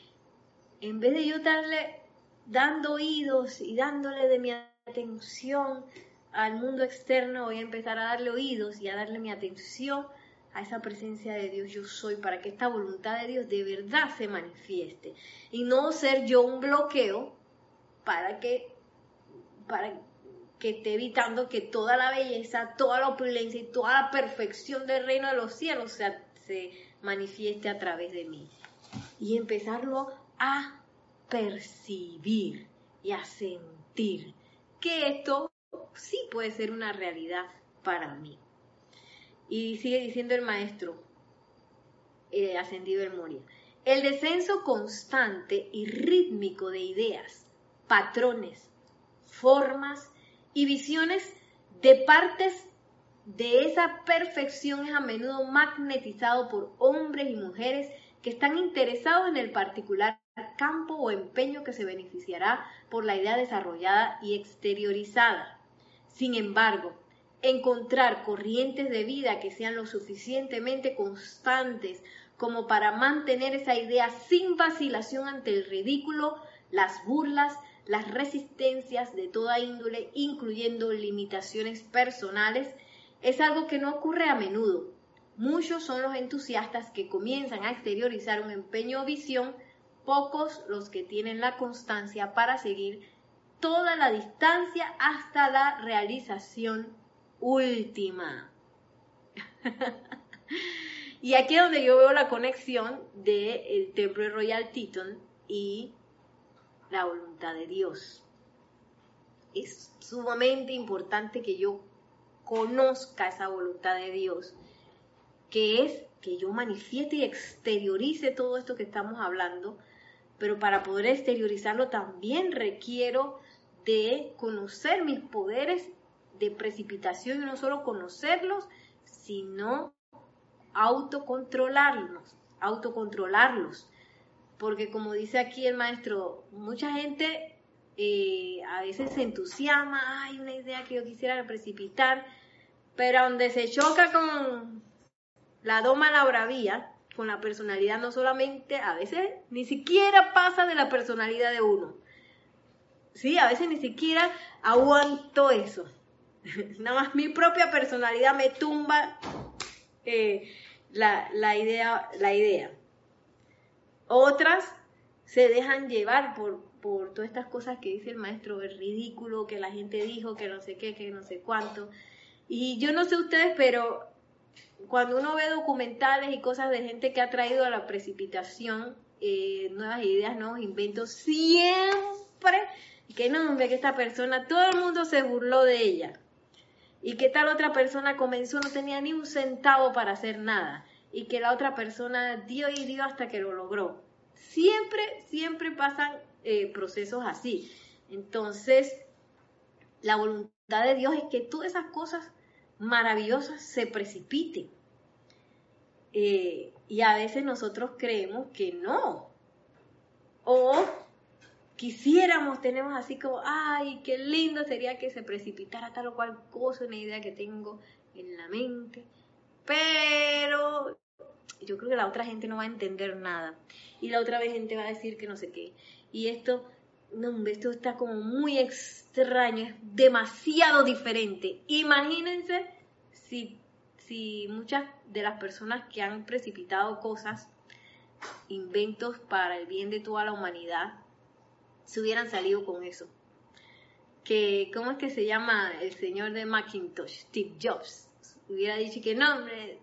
En vez de yo darle, dando oídos y dándole de mi atención al mundo externo, voy a empezar a darle oídos y a darle mi atención a esa presencia de Dios yo soy para que esta voluntad de Dios de verdad se manifieste y no ser yo un bloqueo para que para que esté evitando que toda la belleza, toda la opulencia y toda la perfección del reino de los cielos se, se manifieste a través de mí. Y empezarlo a percibir y a sentir que esto sí puede ser una realidad para mí. Y sigue diciendo el maestro, eh, ascendido el Moria, el descenso constante y rítmico de ideas, patrones, formas y visiones de partes de esa perfección es a menudo magnetizado por hombres y mujeres que están interesados en el particular campo o empeño que se beneficiará por la idea desarrollada y exteriorizada. Sin embargo, encontrar corrientes de vida que sean lo suficientemente constantes como para mantener esa idea sin vacilación ante el ridículo, las burlas, las resistencias de toda índole, incluyendo limitaciones personales, es algo que no ocurre a menudo. Muchos son los entusiastas que comienzan a exteriorizar un empeño o visión pocos los que tienen la constancia para seguir toda la distancia hasta la realización última. y aquí es donde yo veo la conexión del templo de Royal Teton y la voluntad de Dios. Es sumamente importante que yo conozca esa voluntad de Dios, que es que yo manifieste y exteriorice todo esto que estamos hablando pero para poder exteriorizarlo también requiero de conocer mis poderes de precipitación y no solo conocerlos, sino autocontrolarlos, autocontrolarlos. Porque como dice aquí el maestro, mucha gente eh, a veces se entusiasma, hay una idea que yo quisiera precipitar, pero donde se choca con la doma la bravía, con la personalidad no solamente, a veces ni siquiera pasa de la personalidad de uno. Sí, a veces ni siquiera aguanto eso. Nada más mi propia personalidad me tumba eh, la, la, idea, la idea. Otras se dejan llevar por, por todas estas cosas que dice el maestro, el ridículo, que la gente dijo, que no sé qué, que no sé cuánto. Y yo no sé ustedes, pero cuando uno ve documentales y cosas de gente que ha traído a la precipitación eh, nuevas ideas, nuevos inventos, siempre, que no, ve que esta persona, todo el mundo se burló de ella. Y que tal otra persona comenzó, no tenía ni un centavo para hacer nada. Y que la otra persona dio y dio hasta que lo logró. Siempre, siempre pasan eh, procesos así. Entonces, la voluntad de Dios es que todas esas cosas maravillosas se precipiten. Eh, y a veces nosotros creemos que no. O quisiéramos, tenemos así como, ay, qué lindo sería que se precipitara tal o cual cosa, una idea que tengo en la mente. Pero yo creo que la otra gente no va a entender nada. Y la otra gente va a decir que no sé qué. Y esto, no, esto está como muy extraño, es demasiado diferente. Imagínense si si muchas de las personas que han precipitado cosas, inventos para el bien de toda la humanidad, se hubieran salido con eso. Que, ¿cómo es que se llama el señor de Macintosh? Steve Jobs. Hubiera dicho que no, hombre,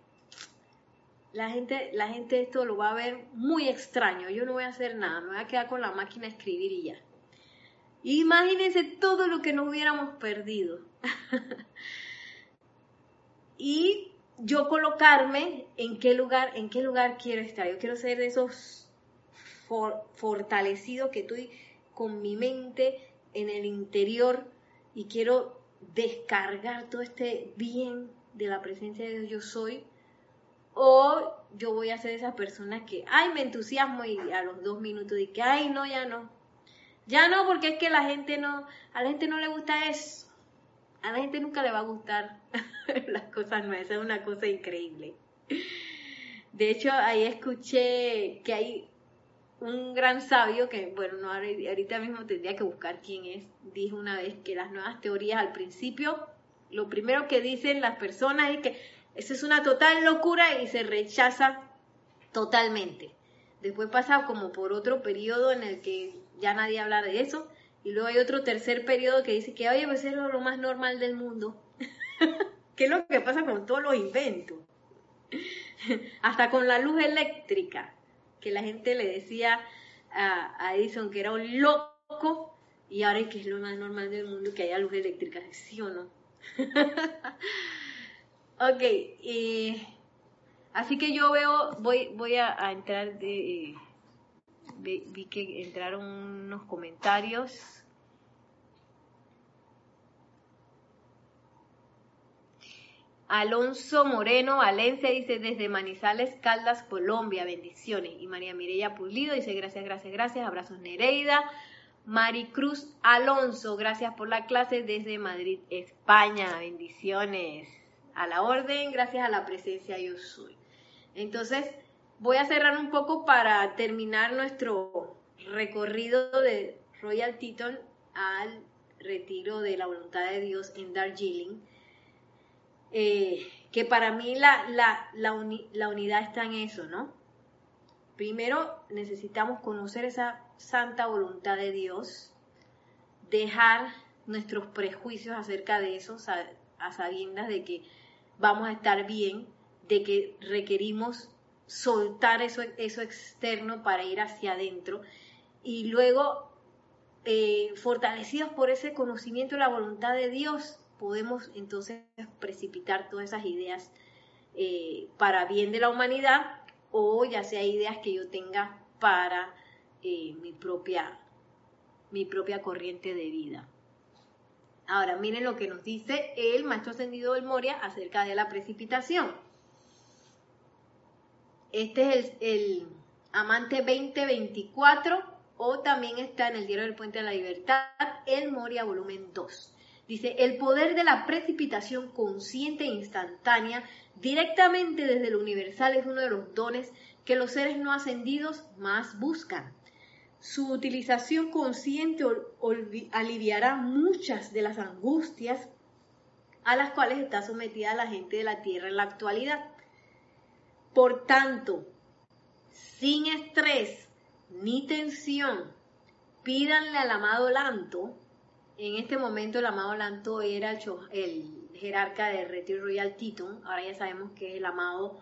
la gente, la gente esto lo va a ver muy extraño. Yo no voy a hacer nada, me voy a quedar con la máquina a escribir y ya. Imagínense todo lo que nos hubiéramos perdido. y yo colocarme en qué lugar, en qué lugar quiero estar. Yo quiero ser de esos fortalecidos que estoy con mi mente en el interior y quiero descargar todo este bien de la presencia de Dios yo soy. O yo voy a ser esa persona que, ay, me entusiasmo y a los dos minutos de que, ay, no, ya no. Ya no, porque es que la gente no, a la gente no le gusta eso a la gente nunca le va a gustar las cosas nuevas, es una cosa increíble. De hecho, ahí escuché que hay un gran sabio que, bueno, no, ahorita mismo tendría que buscar quién es, dijo una vez que las nuevas teorías al principio, lo primero que dicen las personas es que eso es una total locura y se rechaza totalmente. Después pasa como por otro periodo en el que ya nadie habla de eso y luego hay otro tercer periodo que dice que, oye, pues es lo más normal del mundo. ¿Qué es lo que pasa con todos los inventos? Hasta con la luz eléctrica, que la gente le decía a, Edison que era un loco, y ahora es que es lo más normal del mundo que haya luz eléctrica, ¿sí o no? ok, así que yo veo, voy, voy a, entrar de vi, que entraron unos comentarios. Alonso Moreno Valencia dice desde Manizales, Caldas, Colombia, bendiciones. Y María Mireya Pulido dice gracias, gracias, gracias, abrazos Nereida. Maricruz Alonso, gracias por la clase desde Madrid, España, bendiciones. A la orden, gracias a la presencia yo soy. Entonces, voy a cerrar un poco para terminar nuestro recorrido de Royal Teton al retiro de la voluntad de Dios en Darjeeling. Eh, que para mí la, la, unidad está en eso, ¿no? Primero necesitamos conocer esa santa voluntad de Dios, dejar nuestros prejuicios acerca de eso, a sabiendas de que vamos a estar bien, de que requerimos soltar eso, eso externo para ir hacia adentro y luego eh, fortalecidos por ese conocimiento de la voluntad de Dios podemos entonces precipitar todas esas ideas eh, para bien de la humanidad o ya sea ideas que yo tenga para eh, mi propia mi propia corriente de vida. Ahora, miren lo que nos dice el maestro ascendido del Moria acerca de la precipitación. Este es el, Amante 2024 o también está en el Diario del Puente de la Libertad, el Moria volumen 2. Dice, el poder de la precipitación consciente e instantánea directamente desde el universal es uno de los dones que los seres no ascendidos más buscan. Su utilización consciente aliviará muchas de las angustias a las cuales está sometida la gente de la Tierra en la actualidad. Por tanto, sin estrés ni tensión, pídanle al amado Lanto. En este momento el amado Lanto era el, jerarca de Retiro Royal Titon, ahora ya sabemos que es el amado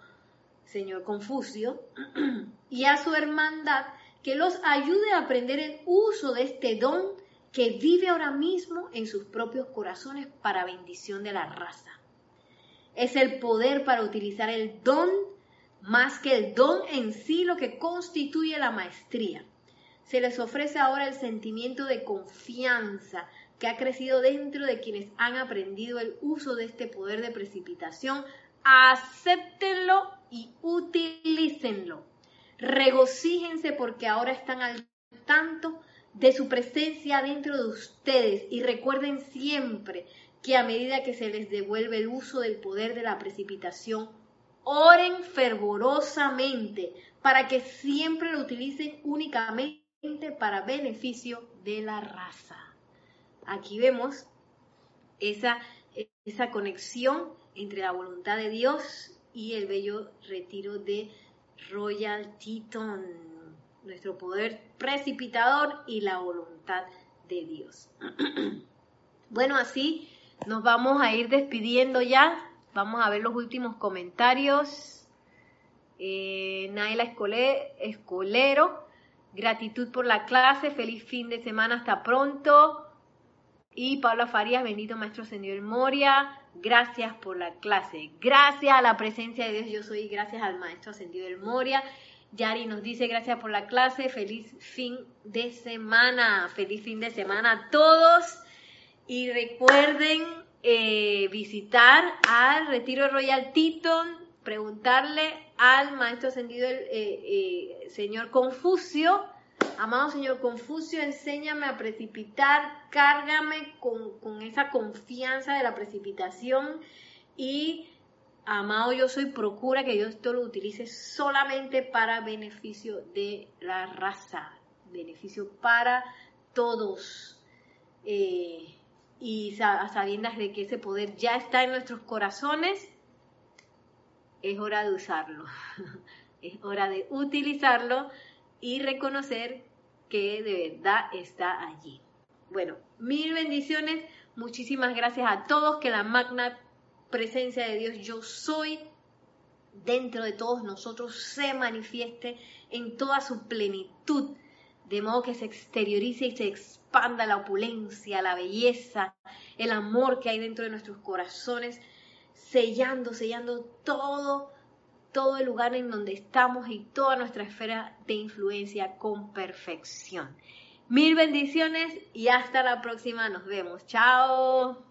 señor Confucio, y a su hermandad que los ayude a aprender el uso de este don que vive ahora mismo en sus propios corazones para bendición de la raza. Es el poder para utilizar el don más que el don en sí lo que constituye la maestría. Se les ofrece ahora el sentimiento de confianza que ha crecido dentro de quienes han aprendido el uso de este poder de precipitación. Acéptenlo y utilícenlo. Regocíjense porque ahora están al tanto de su presencia dentro de ustedes y recuerden siempre que a medida que se les devuelve el uso del poder de la precipitación, oren fervorosamente para que siempre lo utilicen únicamente para beneficio de la raza. Aquí vemos esa, esa conexión entre la voluntad de Dios y el bello retiro de Royal Teton, nuestro poder precipitador y la voluntad de Dios. bueno, así nos vamos a ir despidiendo ya. Vamos a ver los últimos comentarios. Eh, Naila Escolero, gratitud por la clase, feliz fin de semana, hasta pronto. Y Paula Farías, bendito Maestro Señor Moria, gracias por la clase. Gracias a la presencia de Dios yo soy, gracias al Maestro Ascendido del Moria. Yari nos dice gracias por la clase, feliz fin de semana, feliz fin de semana a todos. Y recuerden eh, visitar al Retiro Royal Teton, preguntarle al Maestro Ascendido, el eh, eh, Señor Confucio, Amado Señor Confucio, enséñame a precipitar, cárgame con, esa confianza de la precipitación y, amado yo soy, procura que yo esto lo utilice solamente para beneficio de la raza, beneficio para todos. Y a sabiendas de que ese poder ya está en nuestros corazones, es hora de usarlo, es hora de utilizarlo y reconocer que de verdad está allí. Bueno, mil bendiciones, muchísimas gracias a todos, que la magna presencia de Dios yo soy dentro de todos nosotros se manifieste en toda su plenitud, de modo que se exteriorice y se expanda la opulencia, la belleza, el amor que hay dentro de nuestros corazones, sellando, sellando todo todo el lugar en donde estamos y toda nuestra esfera de influencia con perfección. Mil bendiciones y hasta la próxima. Nos vemos. Chao.